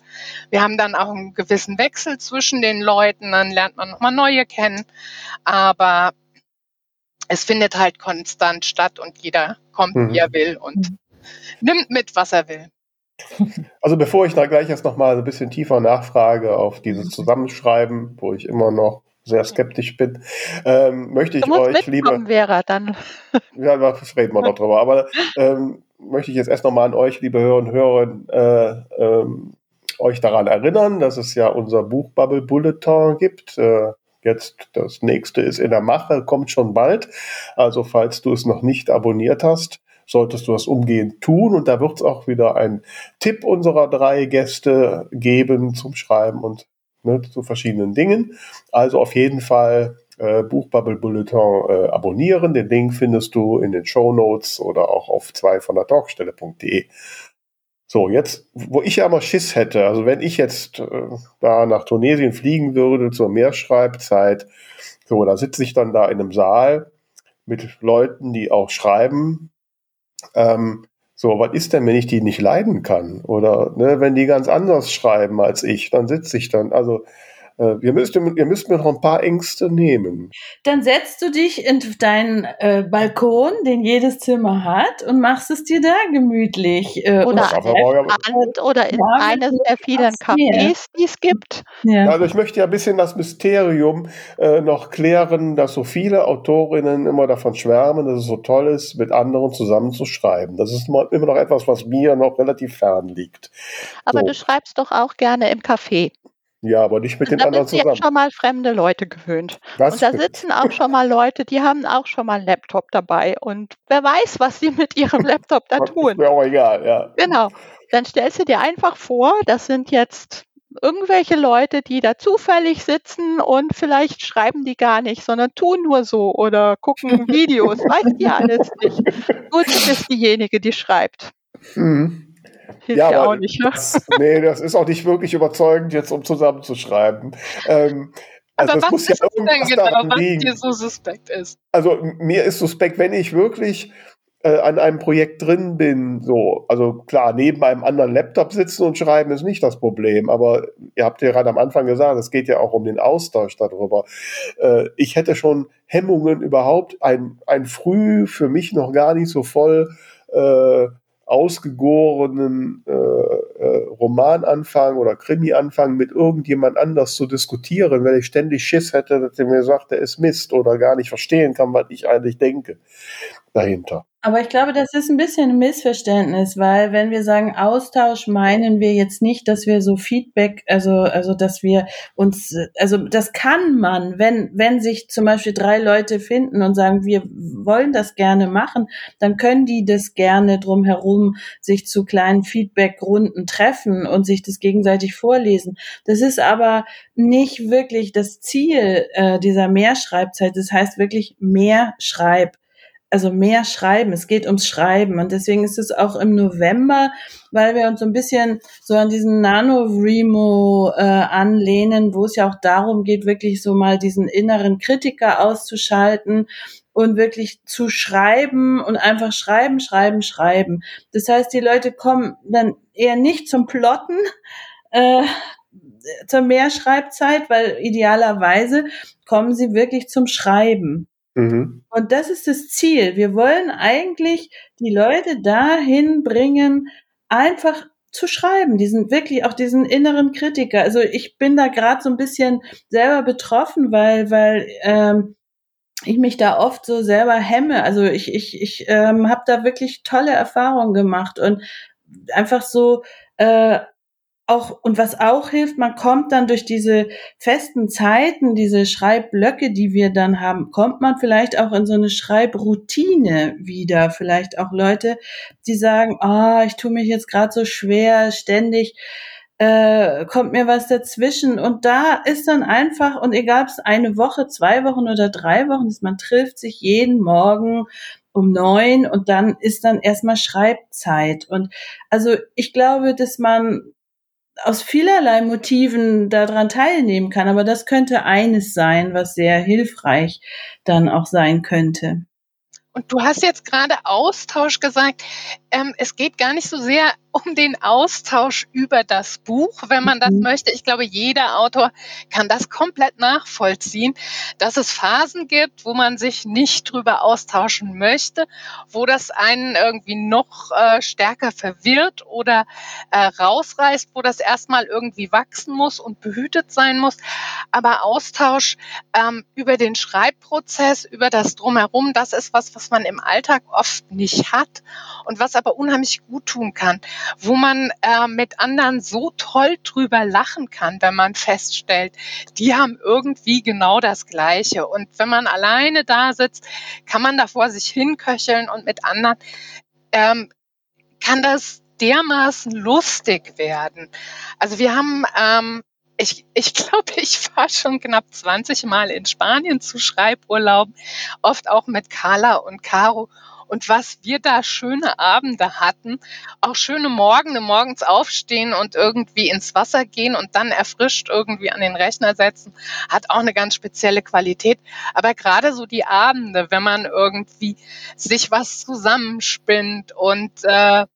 wir haben dann auch einen gewissen Wechsel zwischen den Leuten. Dann lernt man nochmal neue kennen. Aber es findet halt konstant statt und jeder kommt, mhm. wie er will und nimmt mit, was er will. Also bevor ich da gleich erst nochmal ein bisschen tiefer nachfrage auf dieses. Zusammenschreiben, wo ich immer noch sehr skeptisch bin, ähm, möchte ich euch lieber. Vera, dann. Ja, da reden wir noch drüber. Aber ähm, möchte ich jetzt erst nochmal an euch, liebe Hörer und Hörer, äh, ähm, euch daran erinnern, dass es ja unser Buchbubble Bulletin gibt. Äh, jetzt das nächste ist in der Mache, kommt schon bald. Also falls du es noch nicht abonniert hast, solltest du das umgehend tun. Und da wird es auch wieder einen Tipp unserer drei Gäste geben zum Schreiben und ne, zu verschiedenen Dingen. Also auf jeden Fall äh, Buchbubble Bulletin äh, abonnieren. Den Link findest du in den Show Notes oder auch auf zwei von der Talkstelle.de. So, jetzt, wo ich ja immer Schiss hätte, also wenn ich jetzt äh, da nach Tunesien fliegen würde zur Mehrschreibzeit, so, da sitze ich dann da in einem Saal mit Leuten, die auch schreiben ähm, so, was ist denn, wenn ich die nicht leiden kann? Oder ne, wenn die ganz anders schreiben als ich, dann sitze ich dann. Also ihr, müsst, ihr müsst mir noch ein paar Ängste nehmen. Dann setzt du dich in deinen äh, Balkon, den jedes Zimmer hat, und machst es dir da gemütlich. Äh, oder an Abend oder in ja, eines der vielen Cafés, die es gibt. Ja. Also ich möchte ja ein bisschen das Mysterium äh, noch klären, dass so viele Autorinnen immer davon schwärmen, dass es so toll ist, mit anderen zusammen zu schreiben. Das ist immer noch etwas, was mir noch relativ fern liegt. Aber so. du schreibst doch auch gerne im Café. Ja, aber nicht mit den anderen zusammen. Da sind schon mal fremde Leute gewöhnt. Was? Und da sitzen auch schon mal Leute, die haben auch schon mal einen Laptop dabei. Und wer weiß, was sie mit ihrem Laptop da tun. Ist mir auch egal, ja. Genau. Dann stellst du dir einfach vor, das sind jetzt irgendwelche Leute, die da zufällig sitzen und vielleicht schreiben die gar nicht, sondern tun nur so oder gucken Videos, weiß die alles nicht. Gut, du bist diejenige, die schreibt. Mhm. Hilft ja, ja auch nicht, ne? Das, nee, das ist auch nicht wirklich überzeugend, jetzt um zusammenzuschreiben. Ähm, also Aber was muss ist ja denn genau, was dir so suspekt ist? Also mir ist suspekt, wenn ich wirklich äh, an einem Projekt drin bin, so, also klar, neben einem anderen Laptop sitzen und schreiben ist nicht das Problem, aber ihr habt ja gerade am Anfang gesagt, es geht ja auch um den Austausch darüber. Äh, ich hätte schon Hemmungen überhaupt, ein, ein früh für mich noch gar nicht so voll äh, ausgegorenen äh, äh, Romananfang oder Krimianfang mit irgendjemand anders zu diskutieren, wenn ich ständig Schiss hätte, dass er mir sagt, der ist Mist oder gar nicht verstehen kann, was ich eigentlich denke dahinter. Aber ich glaube, das ist ein bisschen ein Missverständnis, weil wenn wir sagen Austausch, meinen wir jetzt nicht, dass wir so Feedback, also, also, dass wir uns, also, das kann man, wenn, wenn sich zum Beispiel drei Leute finden und sagen, wir wollen das gerne machen, dann können die das gerne drumherum sich zu kleinen Feedbackrunden treffen und sich das gegenseitig vorlesen. Das ist aber nicht wirklich das Ziel äh, dieser Mehrschreibzeit. Das heißt wirklich mehr Schreib also mehr schreiben. Es geht ums Schreiben. Und deswegen ist es auch im November, weil wir uns so ein bisschen so an diesen Nano-Remo äh, anlehnen, wo es ja auch darum geht, wirklich so mal diesen inneren Kritiker auszuschalten und wirklich zu schreiben und einfach schreiben, schreiben, schreiben. Das heißt, die Leute kommen dann eher nicht zum Plotten, äh, zur Mehrschreibzeit, weil idealerweise kommen sie wirklich zum Schreiben. Mhm. Und das ist das Ziel. Wir wollen eigentlich die Leute dahin bringen, einfach zu schreiben, diesen wirklich auch diesen inneren Kritiker. Also ich bin da gerade so ein bisschen selber betroffen, weil weil ähm, ich mich da oft so selber hemme. Also ich ich ich ähm, habe da wirklich tolle Erfahrungen gemacht und einfach so äh, auch, und was auch hilft, man kommt dann durch diese festen Zeiten, diese Schreibblöcke, die wir dann haben, kommt man vielleicht auch in so eine Schreibroutine wieder. Vielleicht auch Leute, die sagen, ah, oh, ich tue mich jetzt gerade so schwer, ständig äh, kommt mir was dazwischen. Und da ist dann einfach, und egal ob es eine Woche, zwei Wochen oder drei Wochen ist, man trifft sich jeden Morgen um neun und dann ist dann erstmal Schreibzeit. Und also ich glaube, dass man aus vielerlei Motiven daran teilnehmen kann. Aber das könnte eines sein, was sehr hilfreich dann auch sein könnte. Und du hast jetzt gerade Austausch gesagt. Ähm, es geht gar nicht so sehr um den Austausch über das Buch, wenn man das mhm. möchte. Ich glaube, jeder Autor kann das komplett nachvollziehen, dass es Phasen gibt, wo man sich nicht drüber austauschen möchte, wo das einen irgendwie noch äh, stärker verwirrt oder äh, rausreißt, wo das erstmal irgendwie wachsen muss und behütet sein muss. Aber Austausch ähm, über den Schreibprozess, über das Drumherum, das ist was, was man im Alltag oft nicht hat und was aber unheimlich gut tun kann wo man äh, mit anderen so toll drüber lachen kann, wenn man feststellt, die haben irgendwie genau das Gleiche. Und wenn man alleine da sitzt, kann man da vor sich hinköcheln und mit anderen ähm, kann das dermaßen lustig werden. Also wir haben ähm, ich, ich glaube, ich war schon knapp 20 Mal in Spanien zu Schreiburlauben, oft auch mit Carla und Caro. Und was wir da schöne Abende hatten, auch schöne Morgen, morgens aufstehen und irgendwie ins Wasser gehen und dann erfrischt irgendwie an den Rechner setzen, hat auch eine ganz spezielle Qualität. Aber gerade so die Abende, wenn man irgendwie sich was zusammenspinnt und äh,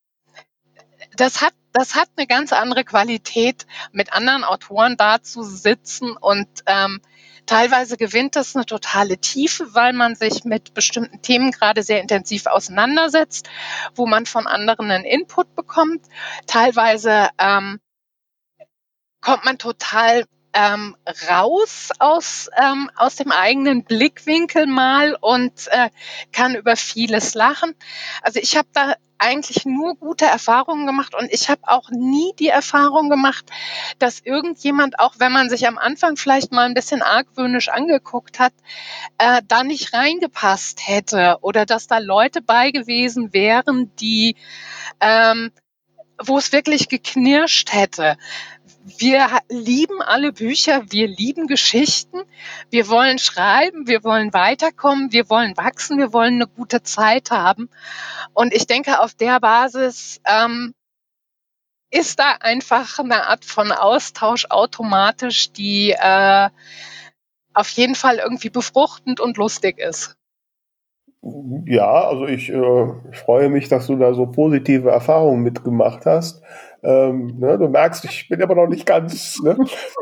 das hat das hat eine ganz andere Qualität, mit anderen Autoren da zu sitzen und ähm, Teilweise gewinnt das eine totale Tiefe, weil man sich mit bestimmten Themen gerade sehr intensiv auseinandersetzt, wo man von anderen einen Input bekommt. Teilweise ähm, kommt man total ähm, raus aus, ähm, aus dem eigenen Blickwinkel mal und äh, kann über vieles lachen. Also ich habe da eigentlich nur gute Erfahrungen gemacht und ich habe auch nie die Erfahrung gemacht, dass irgendjemand, auch wenn man sich am Anfang vielleicht mal ein bisschen argwöhnisch angeguckt hat, äh, da nicht reingepasst hätte oder dass da Leute bei gewesen wären, die ähm, wo es wirklich geknirscht hätte wir lieben alle Bücher, wir lieben Geschichten, wir wollen schreiben, wir wollen weiterkommen, wir wollen wachsen, wir wollen eine gute Zeit haben. Und ich denke, auf der Basis ähm, ist da einfach eine Art von Austausch automatisch, die äh, auf jeden Fall irgendwie befruchtend und lustig ist. Ja, also ich, äh, ich freue mich, dass du da so positive Erfahrungen mitgemacht hast. Ähm, ne, du merkst, ich bin aber noch nicht ganz ne,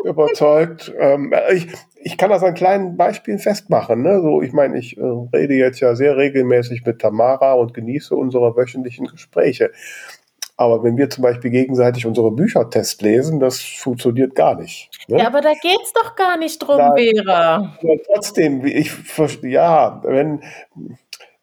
überzeugt. Ähm, ich, ich kann das an kleinen Beispielen festmachen. Ne? So, ich meine, ich äh, rede jetzt ja sehr regelmäßig mit Tamara und genieße unsere wöchentlichen Gespräche. Aber wenn wir zum Beispiel gegenseitig unsere Büchertest lesen, das funktioniert gar nicht. Ne? Ja, aber da geht es doch gar nicht drum, Nein, Vera. Trotzdem, ich, ja, wenn,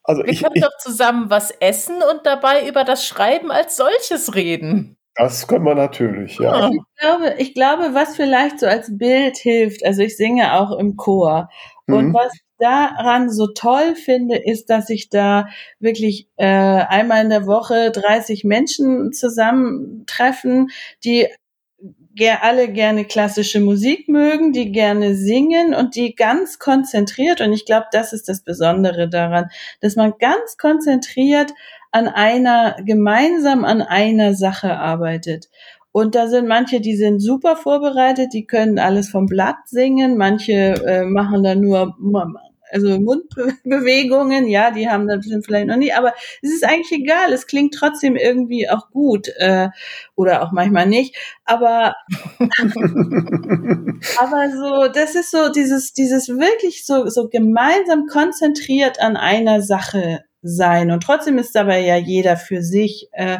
also wir ich, können ich, doch zusammen was essen und dabei über das Schreiben als solches reden. Das können wir natürlich, ja. Ich glaube, ich glaube, was vielleicht so als Bild hilft, also ich singe auch im Chor. Und mhm. was daran so toll finde, ist, dass sich da wirklich äh, einmal in der Woche 30 Menschen zusammentreffen, die alle gerne klassische Musik mögen, die gerne singen und die ganz konzentriert, und ich glaube, das ist das Besondere daran, dass man ganz konzentriert an einer, gemeinsam an einer Sache arbeitet. Und da sind manche, die sind super vorbereitet, die können alles vom Blatt singen, manche äh, machen da nur also Mundbewegungen, ja, die haben das vielleicht noch nie, aber es ist eigentlich egal, es klingt trotzdem irgendwie auch gut äh, oder auch manchmal nicht, aber aber so, das ist so dieses dieses wirklich so so gemeinsam konzentriert an einer Sache sein und trotzdem ist dabei ja jeder für sich äh,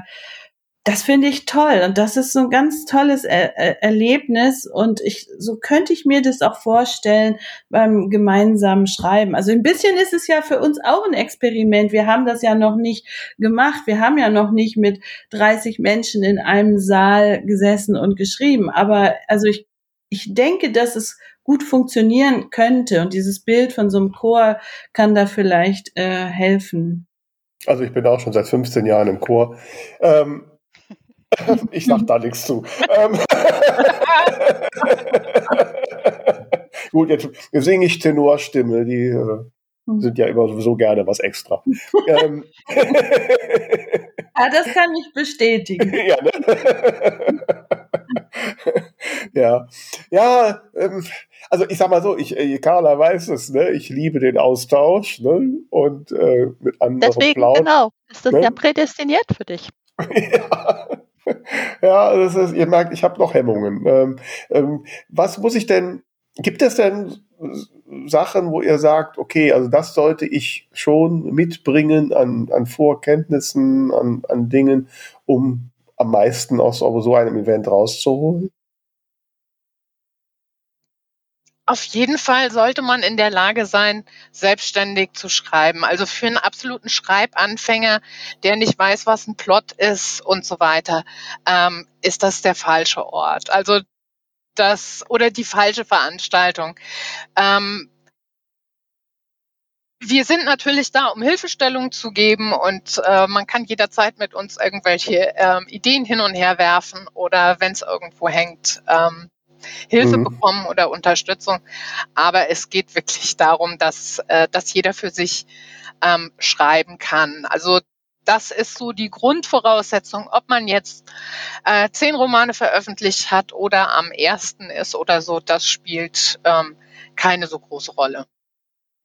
das finde ich toll und das ist so ein ganz tolles er er Erlebnis und ich so könnte ich mir das auch vorstellen beim gemeinsamen Schreiben. Also ein bisschen ist es ja für uns auch ein Experiment. Wir haben das ja noch nicht gemacht. Wir haben ja noch nicht mit 30 Menschen in einem Saal gesessen und geschrieben. Aber also ich ich denke, dass es gut funktionieren könnte und dieses Bild von so einem Chor kann da vielleicht äh, helfen. Also ich bin auch schon seit 15 Jahren im Chor. Ähm, ich sag da nichts zu. Ähm, Gut, jetzt singe ich Tenorstimme, die äh, hm. sind ja immer sowieso gerne was extra. ähm, ja, das kann ich bestätigen. ja, ne? Ja, ja ähm, also ich sag mal so, ich, äh, Carla weiß es, ne? ich liebe den Austausch ne? und äh, mit anderen Deswegen, Plauen, genau, ist das ne? ja prädestiniert für dich. ja. ja, das ist, ihr merkt, ich habe noch Hemmungen. Ähm, ähm, was muss ich denn, gibt es denn Sachen, wo ihr sagt, okay, also das sollte ich schon mitbringen an, an Vorkenntnissen, an, an Dingen, um am meisten aus so einem Event rauszuholen? Auf jeden Fall sollte man in der Lage sein, selbstständig zu schreiben. Also für einen absoluten Schreibanfänger, der nicht weiß, was ein Plot ist und so weiter, ähm, ist das der falsche Ort. Also das oder die falsche Veranstaltung. Ähm, wir sind natürlich da, um Hilfestellung zu geben und äh, man kann jederzeit mit uns irgendwelche ähm, Ideen hin und her werfen oder wenn es irgendwo hängt, ähm, Hilfe mhm. bekommen oder Unterstützung. Aber es geht wirklich darum, dass, äh, dass jeder für sich ähm, schreiben kann. Also das ist so die Grundvoraussetzung, ob man jetzt äh, zehn Romane veröffentlicht hat oder am ersten ist oder so, das spielt ähm, keine so große Rolle.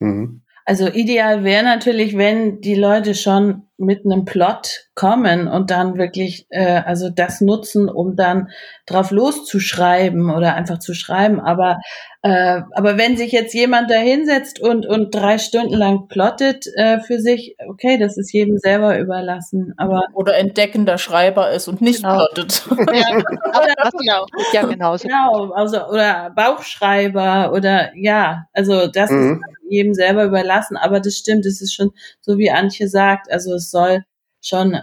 Mhm. Also ideal wäre natürlich, wenn die Leute schon mit einem Plot kommen und dann wirklich äh, also das nutzen, um dann drauf loszuschreiben oder einfach zu schreiben. Aber äh, aber wenn sich jetzt jemand da hinsetzt und und drei Stunden lang plottet äh, für sich, okay, das ist jedem selber überlassen. Aber oder entdeckender Schreiber ist und nicht genau. plottet. ja, genau. ja genauso. Genau, also oder Bauchschreiber oder ja, also das mhm. ist jedem selber überlassen. Aber das stimmt, es ist schon so wie Antje sagt, also es soll schon.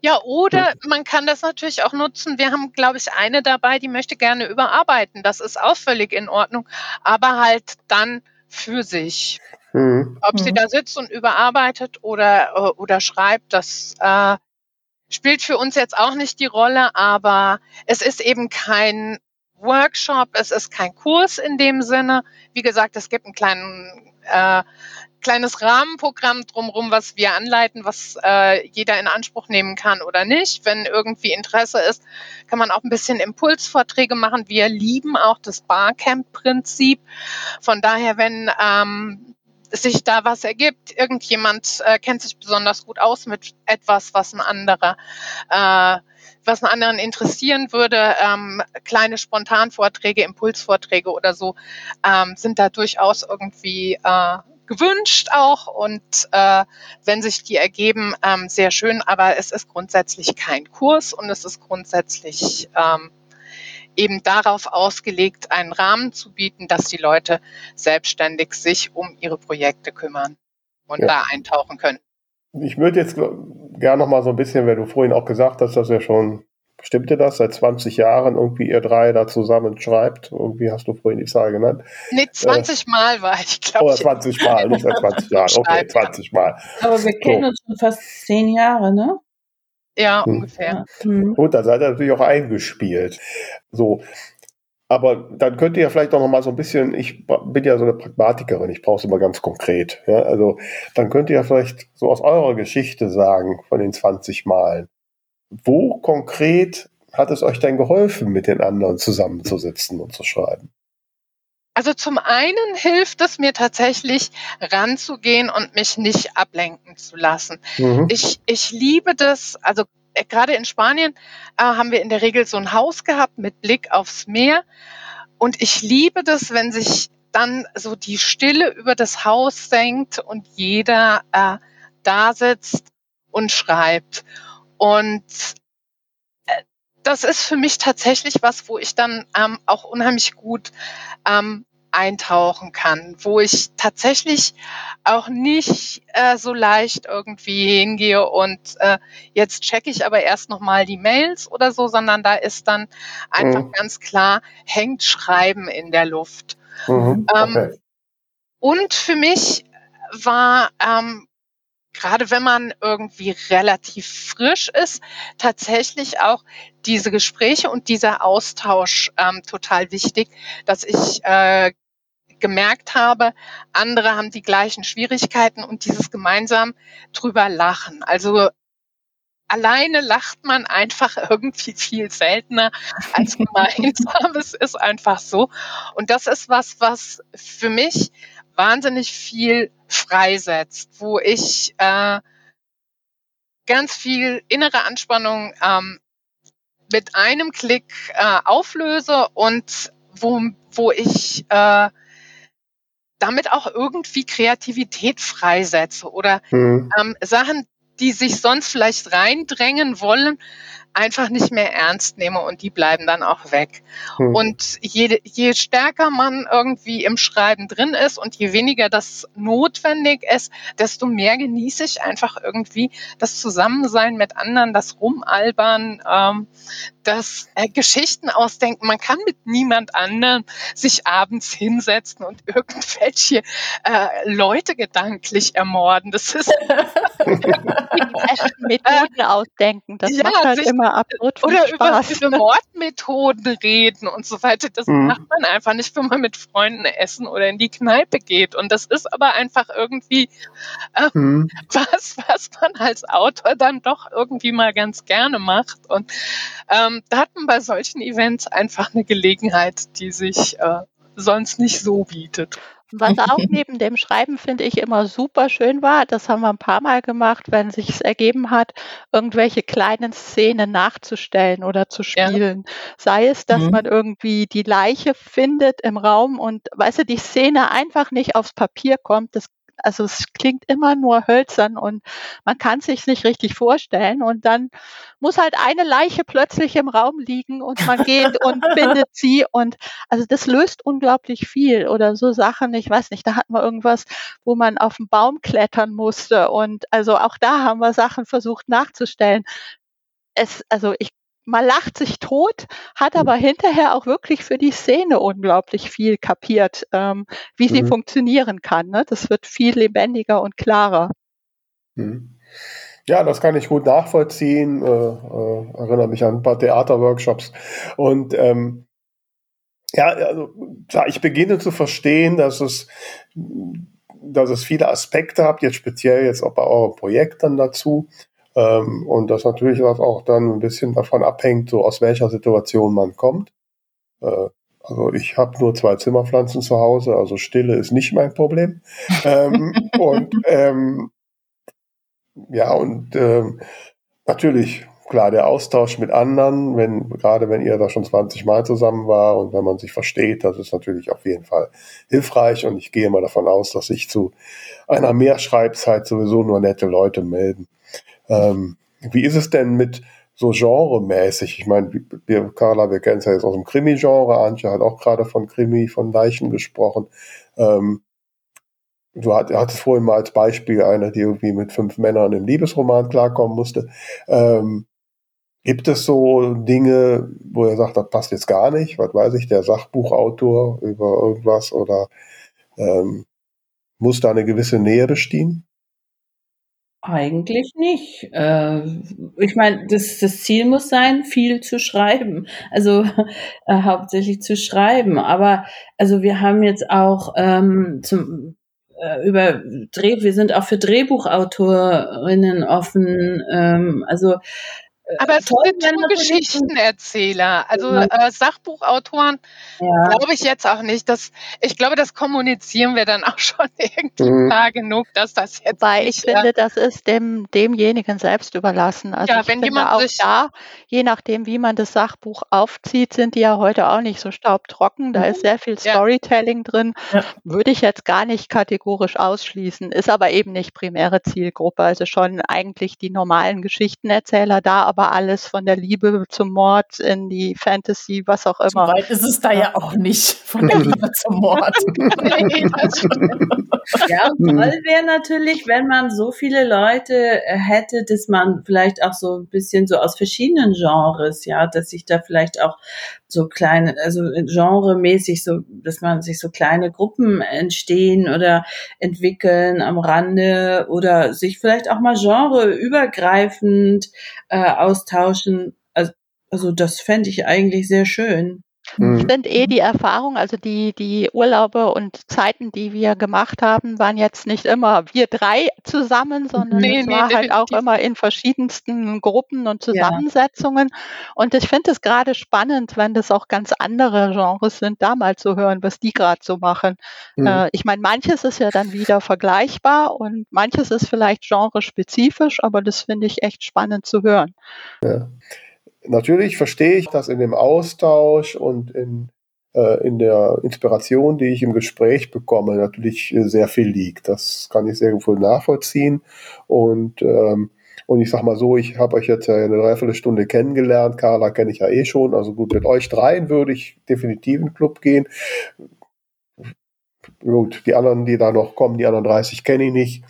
Ja, oder man kann das natürlich auch nutzen. Wir haben, glaube ich, eine dabei, die möchte gerne überarbeiten. Das ist auch völlig in Ordnung, aber halt dann für sich. Mhm. Ob sie mhm. da sitzt und überarbeitet oder, äh, oder schreibt, das äh, spielt für uns jetzt auch nicht die Rolle, aber es ist eben kein Workshop, es ist kein Kurs in dem Sinne. Wie gesagt, es gibt einen kleinen äh, kleines Rahmenprogramm drumherum, was wir anleiten, was äh, jeder in Anspruch nehmen kann oder nicht. Wenn irgendwie Interesse ist, kann man auch ein bisschen Impulsvorträge machen. Wir lieben auch das Barcamp-Prinzip. Von daher, wenn ähm, sich da was ergibt. Irgendjemand äh, kennt sich besonders gut aus mit etwas, was ein anderer, äh, was einen anderen interessieren würde. Ähm, kleine Spontanvorträge, Impulsvorträge oder so ähm, sind da durchaus irgendwie äh, gewünscht auch und äh, wenn sich die ergeben, ähm, sehr schön. Aber es ist grundsätzlich kein Kurs und es ist grundsätzlich ähm, eben darauf ausgelegt, einen Rahmen zu bieten, dass die Leute selbstständig sich um ihre Projekte kümmern und ja. da eintauchen können. Ich würde jetzt gerne noch mal so ein bisschen, weil du vorhin auch gesagt hast, dass ja schon Stimmte das? Seit 20 Jahren irgendwie ihr drei da zusammen schreibt? Irgendwie hast du vorhin die Zahl genannt. Nee, 20 äh, Mal war ich, glaube ich. Oder 20 Mal, nicht seit 20 Jahren. Okay, 20 Mal. Aber wir kennen so. uns schon fast 10 Jahre, ne? Ja, hm. ungefähr. Hm. Gut, dann seid ihr natürlich auch eingespielt. So. Aber dann könnt ihr ja vielleicht auch noch mal so ein bisschen, ich bin ja so eine Pragmatikerin, ich brauche es immer ganz konkret. Ja? Also dann könnt ihr ja vielleicht so aus eurer Geschichte sagen, von den 20 Malen. Wo konkret hat es euch denn geholfen, mit den anderen zusammenzusitzen und zu schreiben? Also zum einen hilft es mir tatsächlich ranzugehen und mich nicht ablenken zu lassen. Mhm. Ich, ich liebe das, also gerade in Spanien äh, haben wir in der Regel so ein Haus gehabt mit Blick aufs Meer. Und ich liebe das, wenn sich dann so die Stille über das Haus senkt und jeder äh, da sitzt und schreibt. Und äh, das ist für mich tatsächlich was, wo ich dann ähm, auch unheimlich gut ähm, eintauchen kann, wo ich tatsächlich auch nicht äh, so leicht irgendwie hingehe und äh, jetzt checke ich aber erst nochmal die Mails oder so, sondern da ist dann einfach mhm. ganz klar, hängt Schreiben in der Luft. Mhm. Ähm, okay. Ähm, und für mich war ähm, gerade wenn man irgendwie relativ frisch ist, tatsächlich auch diese Gespräche und dieser Austausch ähm, total wichtig, dass ich äh, gemerkt habe, andere haben die gleichen Schwierigkeiten und dieses gemeinsam drüber lachen. Also alleine lacht man einfach irgendwie viel seltener als gemeinsam. es ist einfach so. Und das ist was, was für mich wahnsinnig viel freisetzt, wo ich äh, ganz viel innere Anspannung ähm, mit einem Klick äh, auflöse und wo, wo ich äh, damit auch irgendwie Kreativität freisetze oder mhm. ähm, Sachen, die sich sonst vielleicht reindrängen wollen, einfach nicht mehr ernst nehme und die bleiben dann auch weg. Hm. Und je, je stärker man irgendwie im Schreiben drin ist und je weniger das notwendig ist, desto mehr genieße ich einfach irgendwie das Zusammensein mit anderen, das Rumalbern, ähm, das äh, Geschichten ausdenken. Man kann mit niemand anderem sich abends hinsetzen und irgendwelche äh, Leute gedanklich ermorden. Das ist Methoden ausdenken. Das ja, macht halt immer immer absurd Oder Spaß. über diese Mordmethoden reden und so weiter. Das mhm. macht man einfach nicht, wenn man mit Freunden essen oder in die Kneipe geht. Und das ist aber einfach irgendwie äh, mhm. was, was man als Autor dann doch irgendwie mal ganz gerne macht. Und ähm, da hat man bei solchen Events einfach eine Gelegenheit, die sich äh, sonst nicht so bietet. Was auch neben dem Schreiben, finde ich, immer super schön war, das haben wir ein paar Mal gemacht, wenn sich ergeben hat, irgendwelche kleinen Szenen nachzustellen oder zu spielen. Ja. Sei es, dass mhm. man irgendwie die Leiche findet im Raum und, weißt du, die Szene einfach nicht aufs Papier kommt. Das also es klingt immer nur hölzern und man kann sich nicht richtig vorstellen. Und dann muss halt eine Leiche plötzlich im Raum liegen und man geht und findet sie. Und also das löst unglaublich viel. Oder so Sachen, ich weiß nicht, da hatten wir irgendwas, wo man auf den Baum klettern musste. Und also auch da haben wir Sachen versucht nachzustellen. Es, also ich man lacht sich tot, hat aber hinterher auch wirklich für die Szene unglaublich viel kapiert, ähm, wie sie mhm. funktionieren kann. Ne? Das wird viel lebendiger und klarer. Mhm. Ja, das kann ich gut nachvollziehen. Äh, äh, erinnere mich an ein paar Theaterworkshops. Und ähm, ja, also, klar, ich beginne zu verstehen, dass es, dass es viele Aspekte habt, jetzt speziell jetzt auch bei eurem Projekt dann dazu, ähm, und das natürlich auch dann ein bisschen davon abhängt, so aus welcher Situation man kommt. Äh, Also ich habe nur zwei Zimmerpflanzen zu Hause, also Stille ist nicht mein Problem. ähm, und ähm, ja, und ähm, natürlich, klar, der Austausch mit anderen, wenn, gerade wenn ihr da schon 20 Mal zusammen war und wenn man sich versteht, das ist natürlich auf jeden Fall hilfreich und ich gehe mal davon aus, dass sich zu einer Mehrschreibzeit sowieso nur nette Leute melden. Ähm, wie ist es denn mit so genremäßig? Ich meine, wir, Carla, wir kennen es ja jetzt aus dem Krimi-Genre, Antje hat auch gerade von Krimi, von Leichen gesprochen. Ähm, du hattest vorhin mal als Beispiel eine, die irgendwie mit fünf Männern im Liebesroman klarkommen musste. Ähm, gibt es so Dinge, wo er sagt, das passt jetzt gar nicht? Was weiß ich, der Sachbuchautor über irgendwas oder ähm, muss da eine gewisse Nähe bestehen? Eigentlich nicht. Äh, ich meine, das, das Ziel muss sein, viel zu schreiben. Also äh, hauptsächlich zu schreiben. Aber also wir haben jetzt auch ähm, zum äh, über Dreh, wir sind auch für Drehbuchautorinnen offen. Ähm, also aber es sind nur Geschichtenerzähler. Also äh, Sachbuchautoren ja. glaube ich jetzt auch nicht. Dass, ich glaube, das kommunizieren wir dann auch schon irgendwie mhm. klar genug, dass das jetzt. Weil ich finde, das ist dem, demjenigen selbst überlassen. Also ja, ich wenn finde auch da, je nachdem, wie man das Sachbuch aufzieht, sind die ja heute auch nicht so staubtrocken. Da mhm. ist sehr viel Storytelling ja. drin. Würde ich jetzt gar nicht kategorisch ausschließen. Ist aber eben nicht primäre Zielgruppe. Also schon eigentlich die normalen Geschichtenerzähler da, aber aber alles von der Liebe zum Mord in die Fantasy, was auch immer. So weit ist es da ja auch nicht von der Liebe zum Mord. ja, toll wäre natürlich, wenn man so viele Leute äh, hätte, dass man vielleicht auch so ein bisschen so aus verschiedenen Genres, ja, dass sich da vielleicht auch so kleine, also genremäßig so, dass man sich so kleine Gruppen entstehen oder entwickeln am Rande oder sich vielleicht auch mal genreübergreifend äh, austauschen. Also, also das fände ich eigentlich sehr schön. Mhm. Sind eh die Erfahrungen, also die, die Urlaube und Zeiten, die wir gemacht haben, waren jetzt nicht immer wir drei zusammen, sondern nee, es war nee, halt auch immer in verschiedensten Gruppen und Zusammensetzungen. Ja. Und ich finde es gerade spannend, wenn das auch ganz andere Genres sind, da mal zu hören, was die gerade so machen. Mhm. Äh, ich meine, manches ist ja dann wieder vergleichbar und manches ist vielleicht genrespezifisch, aber das finde ich echt spannend zu hören. Ja. Natürlich verstehe ich, dass in dem Austausch und in, äh, in der Inspiration, die ich im Gespräch bekomme, natürlich äh, sehr viel liegt. Das kann ich sehr gut nachvollziehen. Und, ähm, und ich sag mal so, ich habe euch jetzt eine Dreiviertelstunde kennengelernt. Carla kenne ich ja eh schon. Also gut, mit euch dreien würde ich definitiv in den Club gehen. Gut, die anderen, die da noch kommen, die anderen 30 kenne ich nicht.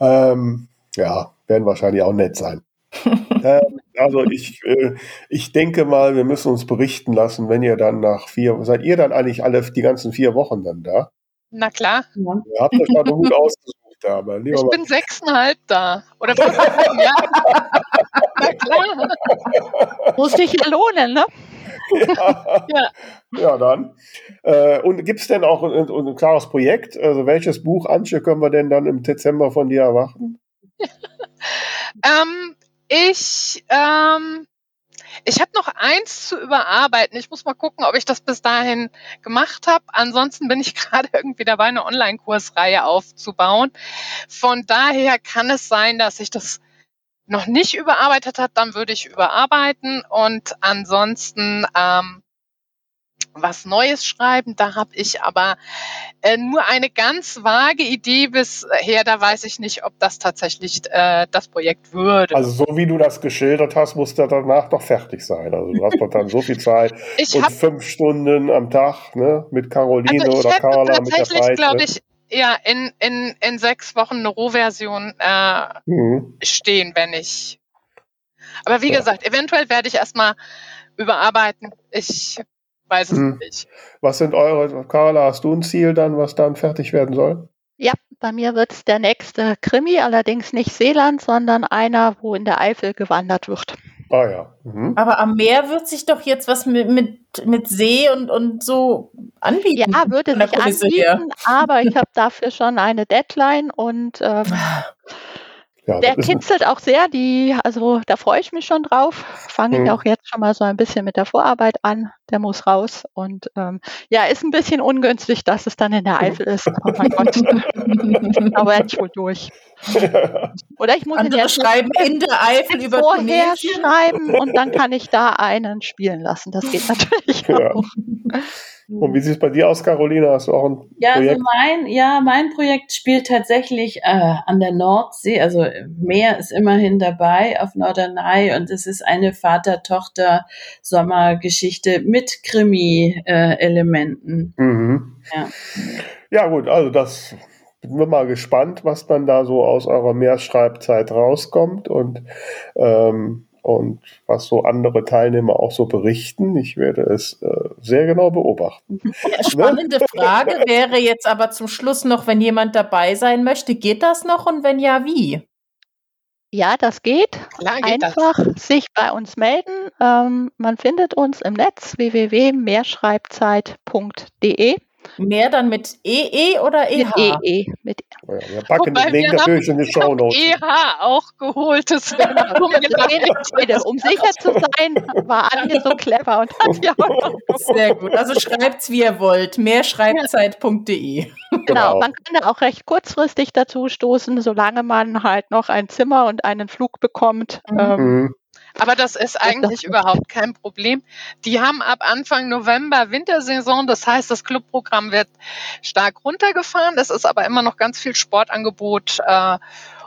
Ähm, ja, werden wahrscheinlich auch nett sein. ähm, also ich, äh, ich denke mal, wir müssen uns berichten lassen, wenn ihr dann nach vier, seid ihr dann eigentlich alle die ganzen vier Wochen dann da? Na klar. Ja. Ihr habt euch da gut ausgesucht. Aber ich mal. bin sechseinhalb da. Oder fast ja. Na klar. Muss sich ja lohnen, ne? Ja, ja. ja dann. Äh, und gibt es denn auch ein, ein, klares Projekt? Also welches Buch, Antje, können wir denn dann im Dezember von dir erwarten? ähm, ich, ähm, ich habe noch eins zu überarbeiten. Ich muss mal gucken, ob ich das bis dahin gemacht habe. Ansonsten bin ich gerade irgendwie dabei, eine Online-Kursreihe aufzubauen. Von daher kann es sein, dass ich das noch nicht überarbeitet habe. Dann würde ich überarbeiten und ansonsten ähm, was Neues schreiben. Da habe ich aber äh, nur eine ganz vage Idee bisher. Da weiß ich nicht, ob das tatsächlich äh, das Projekt würde. Also so wie du das geschildert hast, muss der danach doch fertig sein. Also du hast doch dann so viel Zeit ich und fünf Stunden am Tag ne, mit Caroline also oder Carla mit der Tatsächlich glaube ich, ja, in, in, in sechs Wochen eine Rohversion äh, mhm. stehen, wenn ich. Aber wie ja. gesagt, eventuell werde ich erstmal überarbeiten. Ich weiß es hm. nicht. Was sind eure, Carla, hast du ein Ziel dann, was dann fertig werden soll? Ja, bei mir wird es der nächste Krimi, allerdings nicht Seeland, sondern einer, wo in der Eifel gewandert wird. Ah ja. Mhm. Aber am Meer wird sich doch jetzt was mit, mit, mit See und, und so anbieten. Ja, würde sich anbieten, her. aber ich habe dafür schon eine Deadline und ähm, Ja, der kitzelt auch sehr, die, also da freue ich mich schon drauf. Fange ich mhm. auch jetzt schon mal so ein bisschen mit der Vorarbeit an. Der muss raus. Und ähm, ja, ist ein bisschen ungünstig, dass es dann in der Eifel ist. Oh mein Gott. Aber ich wohl durch. Oder ich muss Andere ihn schreiben in der Eifel über vorher Tunesien. schreiben und dann kann ich da einen spielen lassen. Das geht natürlich ja. auch. Und wie sieht es bei dir aus, Carolina? Hast du auch ein ja, also Projekt? Also mein, ja, mein Projekt spielt tatsächlich äh, an der Nordsee. Also Meer ist immerhin dabei auf Norderney und es ist eine Vater-Tochter-Sommergeschichte mit Krimi-Elementen. Äh, mhm. ja. ja, gut, also das bin wir mal gespannt, was dann da so aus eurer Mehrschreibzeit rauskommt und ähm, und was so andere Teilnehmer auch so berichten. Ich werde es äh, sehr genau beobachten. Ja, spannende Frage wäre jetzt aber zum Schluss noch, wenn jemand dabei sein möchte, geht das noch und wenn ja, wie? Ja, das geht. geht Einfach das. sich bei uns melden. Ähm, man findet uns im Netz www.mehrschreibzeit.de. Mehr dann mit EE oder EH? Mit EE. E, mit e. ja, wir packen den Link natürlich in die Show Notes. EH auch geholt. Das um sicher zu sein, war Anja so clever und hat ja auch Sehr gut. Also schreibt's wie ihr wollt. Mehrschreibzeit.de. Genau, genau, man kann da auch recht kurzfristig dazu stoßen, solange man halt noch ein Zimmer und einen Flug bekommt. Mhm. Ähm, aber das ist eigentlich überhaupt kein Problem. Die haben ab Anfang November Wintersaison, das heißt, das Clubprogramm wird stark runtergefahren. Es ist aber immer noch ganz viel Sportangebot äh,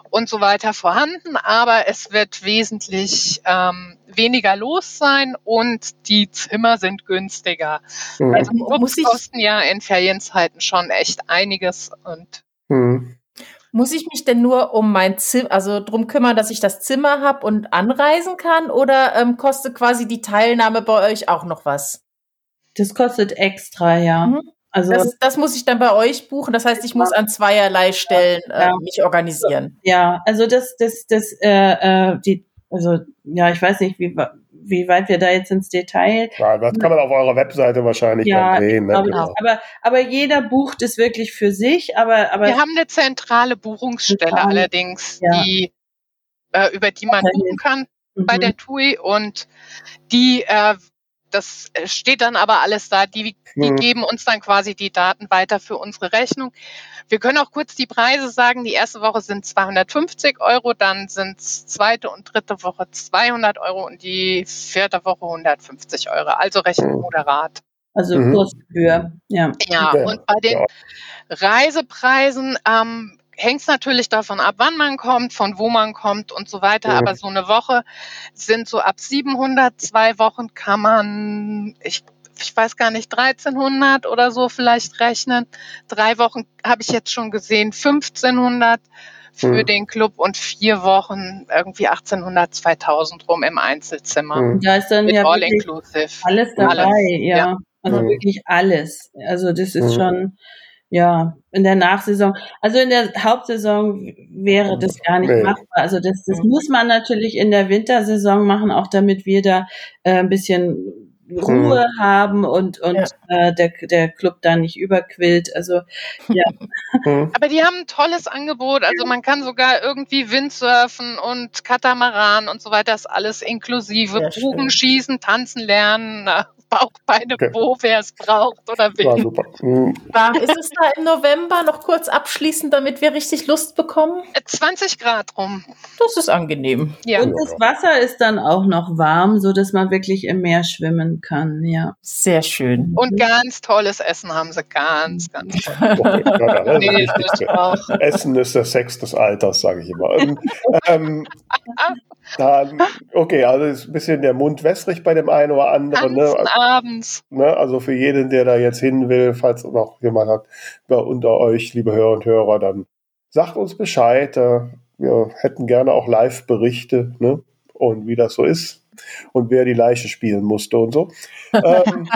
und so weiter vorhanden, aber es wird wesentlich ähm, weniger los sein und die Zimmer sind günstiger. Mhm. Also Clubs kosten ja in Ferienzeiten schon echt einiges und mhm. Muss ich mich denn nur um mein Zimmer, also drum kümmern, dass ich das Zimmer habe und anreisen kann oder ähm, kostet quasi die Teilnahme bei euch auch noch was? Das kostet extra, ja. Mhm. Also das, das, muss ich dann bei euch buchen. Das heißt, ich muss an zweierlei Stellen äh, mich organisieren. Ja, also das, das, das, äh, äh, die, also ja, ich weiß nicht, wie wie weit wir da jetzt ins Detail. Ja, das kann man auf eurer Webseite wahrscheinlich ja, sehen. Ne? Genau. Aber, aber jeder bucht es wirklich für sich. Aber, aber wir haben eine zentrale Buchungsstelle zentrale, allerdings, ja. die, äh, über die man buchen kann mhm. bei der TUI und die äh, das äh, steht dann aber alles da. Die, die mhm. geben uns dann quasi die Daten weiter für unsere Rechnung. Wir können auch kurz die Preise sagen. Die erste Woche sind 250 Euro, dann sind zweite und dritte Woche 200 Euro und die vierte Woche 150 Euro. Also recht mhm. moderat. Also mhm. Kursgebühr, ja. Ja, und bei den Reisepreisen ähm, hängt es natürlich davon ab, wann man kommt, von wo man kommt und so weiter. Ja. Aber so eine Woche sind so ab 700, zwei Wochen kann man, ich, ich weiß gar nicht, 1300 oder so vielleicht rechnen. Drei Wochen habe ich jetzt schon gesehen, 1500 für mhm. den Club und vier Wochen irgendwie 1800, 2000 rum im Einzelzimmer. Mhm. Da ist dann Mit ja all inclusive. alles dabei, alles. Ja. ja. Also mhm. wirklich alles. Also das ist mhm. schon ja, in der Nachsaison. Also in der Hauptsaison wäre das gar nicht nee. machbar. Also das, das mhm. muss man natürlich in der Wintersaison machen, auch damit wir da äh, ein bisschen Ruhe mhm. haben und, und ja. äh, der, der Club da nicht überquillt. Also ja. Mhm. Aber die haben ein tolles Angebot. Also man kann sogar irgendwie Windsurfen und Katamaran und so weiter, das ist alles inklusive. Bogenschießen, tanzen lernen, Bauchbeine, okay. wo wer es braucht oder will. Ja, super. Mhm. Ist es da im November noch kurz abschließend, damit wir richtig Lust bekommen? 20 äh, Grad rum. Das ist angenehm. Ja. Und das Wasser ist dann auch noch warm, so dass man wirklich im Meer schwimmen kann. Ja. Sehr schön. Und ganz tolles Essen haben sie. Ganz, ganz toll. nee, Essen ist der Sex des Alters, sage ich immer. Ähm, ähm, dann, okay, also ist ein bisschen der Mund wässrig bei dem einen oder anderen. Ne? Abends. Ne? Also für jeden, der da jetzt hin will, falls noch jemand hat, unter euch, liebe Hörer und Hörer, dann sagt uns Bescheid. wir hätten gerne auch Live-Berichte ne? und wie das so ist und wer die Leiche spielen musste und so. ähm,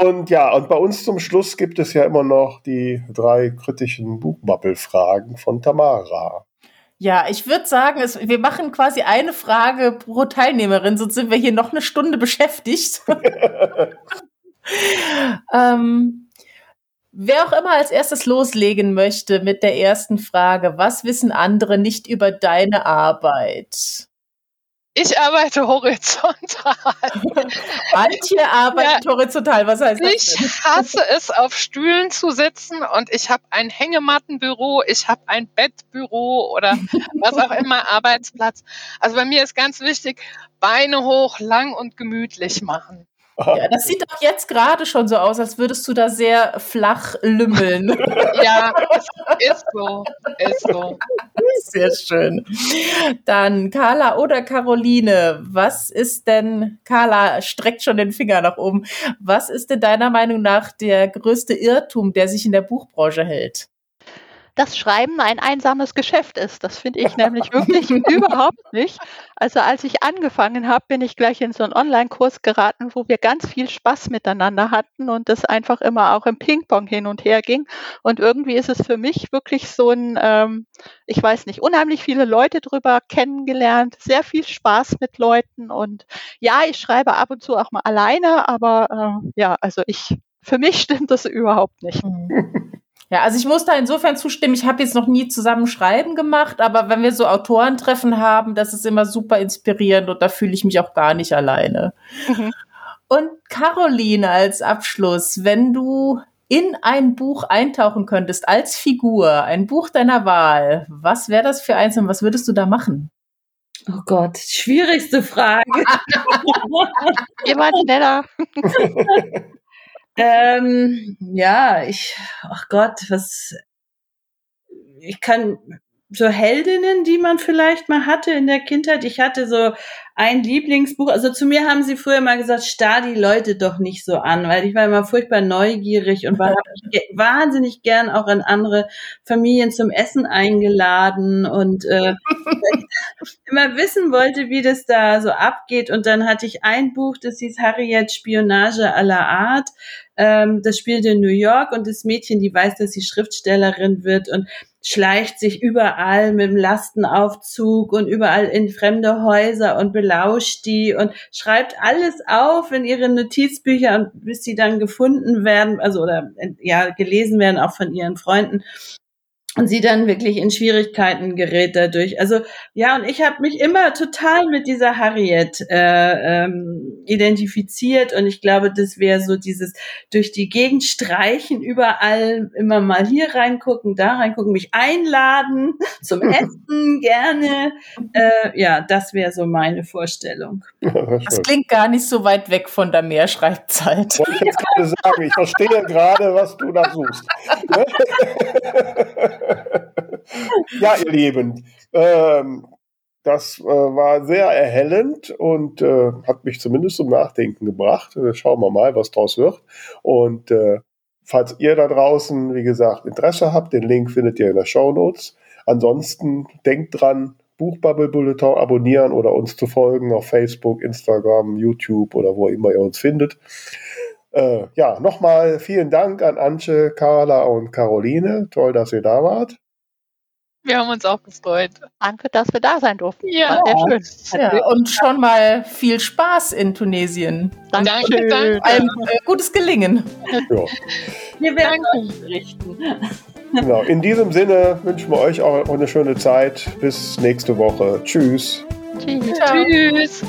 und ja, und bei uns zum Schluss gibt es ja immer noch die drei kritischen Buchbubble-Fragen von Tamara. Ja, ich würde sagen, es, wir machen quasi eine Frage pro Teilnehmerin, sonst sind wir hier noch eine Stunde beschäftigt. ähm, Wer auch immer als erstes loslegen möchte mit der ersten Frage, was wissen andere nicht über deine Arbeit? Ich arbeite horizontal. Antje arbeitet ja, horizontal. Was heißt das? Ich denn? hasse es, auf Stühlen zu sitzen und ich habe ein Hängemattenbüro, ich habe ein Bettbüro oder was auch immer, Arbeitsplatz. Also bei mir ist ganz wichtig, Beine hoch, lang und gemütlich machen. Ja, das sieht doch jetzt gerade schon so aus, als würdest du da sehr flach lümmeln. ja, ist so, ist so. Sehr schön. Dann Carla oder Caroline, was ist denn, Carla streckt schon den Finger nach oben, was ist denn deiner Meinung nach der größte Irrtum, der sich in der Buchbranche hält? Dass Schreiben ein einsames Geschäft ist. Das finde ich nämlich wirklich überhaupt nicht. Also als ich angefangen habe, bin ich gleich in so einen Online-Kurs geraten, wo wir ganz viel Spaß miteinander hatten und das einfach immer auch im Ping-Pong hin und her ging. Und irgendwie ist es für mich wirklich so ein, ähm, ich weiß nicht, unheimlich viele Leute drüber kennengelernt, sehr viel Spaß mit Leuten und ja, ich schreibe ab und zu auch mal alleine, aber äh, ja, also ich, für mich stimmt das überhaupt nicht. Ja, also ich muss da insofern zustimmen. Ich habe jetzt noch nie zusammen Schreiben gemacht, aber wenn wir so Autorentreffen haben, das ist immer super inspirierend und da fühle ich mich auch gar nicht alleine. Mhm. Und Caroline als Abschluss, wenn du in ein Buch eintauchen könntest als Figur, ein Buch deiner Wahl, was wäre das für eins und was würdest du da machen? Oh Gott, schwierigste Frage. Jemand schneller. Ähm, ja, ich, ach Gott, was, ich kann, so Heldinnen, die man vielleicht mal hatte in der Kindheit. Ich hatte so ein Lieblingsbuch. Also zu mir haben sie früher mal gesagt, starr die Leute doch nicht so an, weil ich war immer furchtbar neugierig und war wahnsinnig gern auch an andere Familien zum Essen eingeladen und äh, immer wissen wollte, wie das da so abgeht. Und dann hatte ich ein Buch, das hieß Harriet Spionage aller Art. Ähm, das spielt in New York und das Mädchen, die weiß, dass sie Schriftstellerin wird und schleicht sich überall mit dem Lastenaufzug und überall in fremde Häuser und belauscht die und schreibt alles auf in ihre Notizbücher, bis sie dann gefunden werden, also oder ja gelesen werden auch von ihren Freunden und sie dann wirklich in Schwierigkeiten gerät dadurch. Also ja, und ich habe mich immer total mit dieser Harriet äh, ähm, identifiziert und ich glaube, das wäre so dieses durch die Gegend streichen, überall immer mal hier reingucken, da reingucken, mich einladen zum Essen gerne. Äh, ja, das wäre so meine Vorstellung. das klingt gar nicht so weit weg von der Mehrschreibzeit. Wollte ich jetzt gerade sagen, ich verstehe gerade, was du da suchst. ja, ihr Lieben, ähm, das äh, war sehr erhellend und äh, hat mich zumindest zum Nachdenken gebracht. Äh, schauen wir mal, was draus wird. Und äh, falls ihr da draußen, wie gesagt, Interesse habt, den Link findet ihr in der Show Notes. Ansonsten denkt dran, Buchbubble Bulletin abonnieren oder uns zu folgen auf Facebook, Instagram, YouTube oder wo immer ihr uns findet. Äh, ja, nochmal vielen Dank an Antje, Carla und Caroline. Toll, dass ihr da wart. Wir haben uns auch gefreut. Danke, dass wir da sein durften. Ja, sehr schön. Ja, und schon mal viel Spaß in Tunesien. Danke, danke. Ein äh, gutes Gelingen. Ja. Wir werden berichten. Genau. In diesem Sinne wünschen wir euch auch eine schöne Zeit. Bis nächste Woche. Tschüss. Tschüss. Tschüss.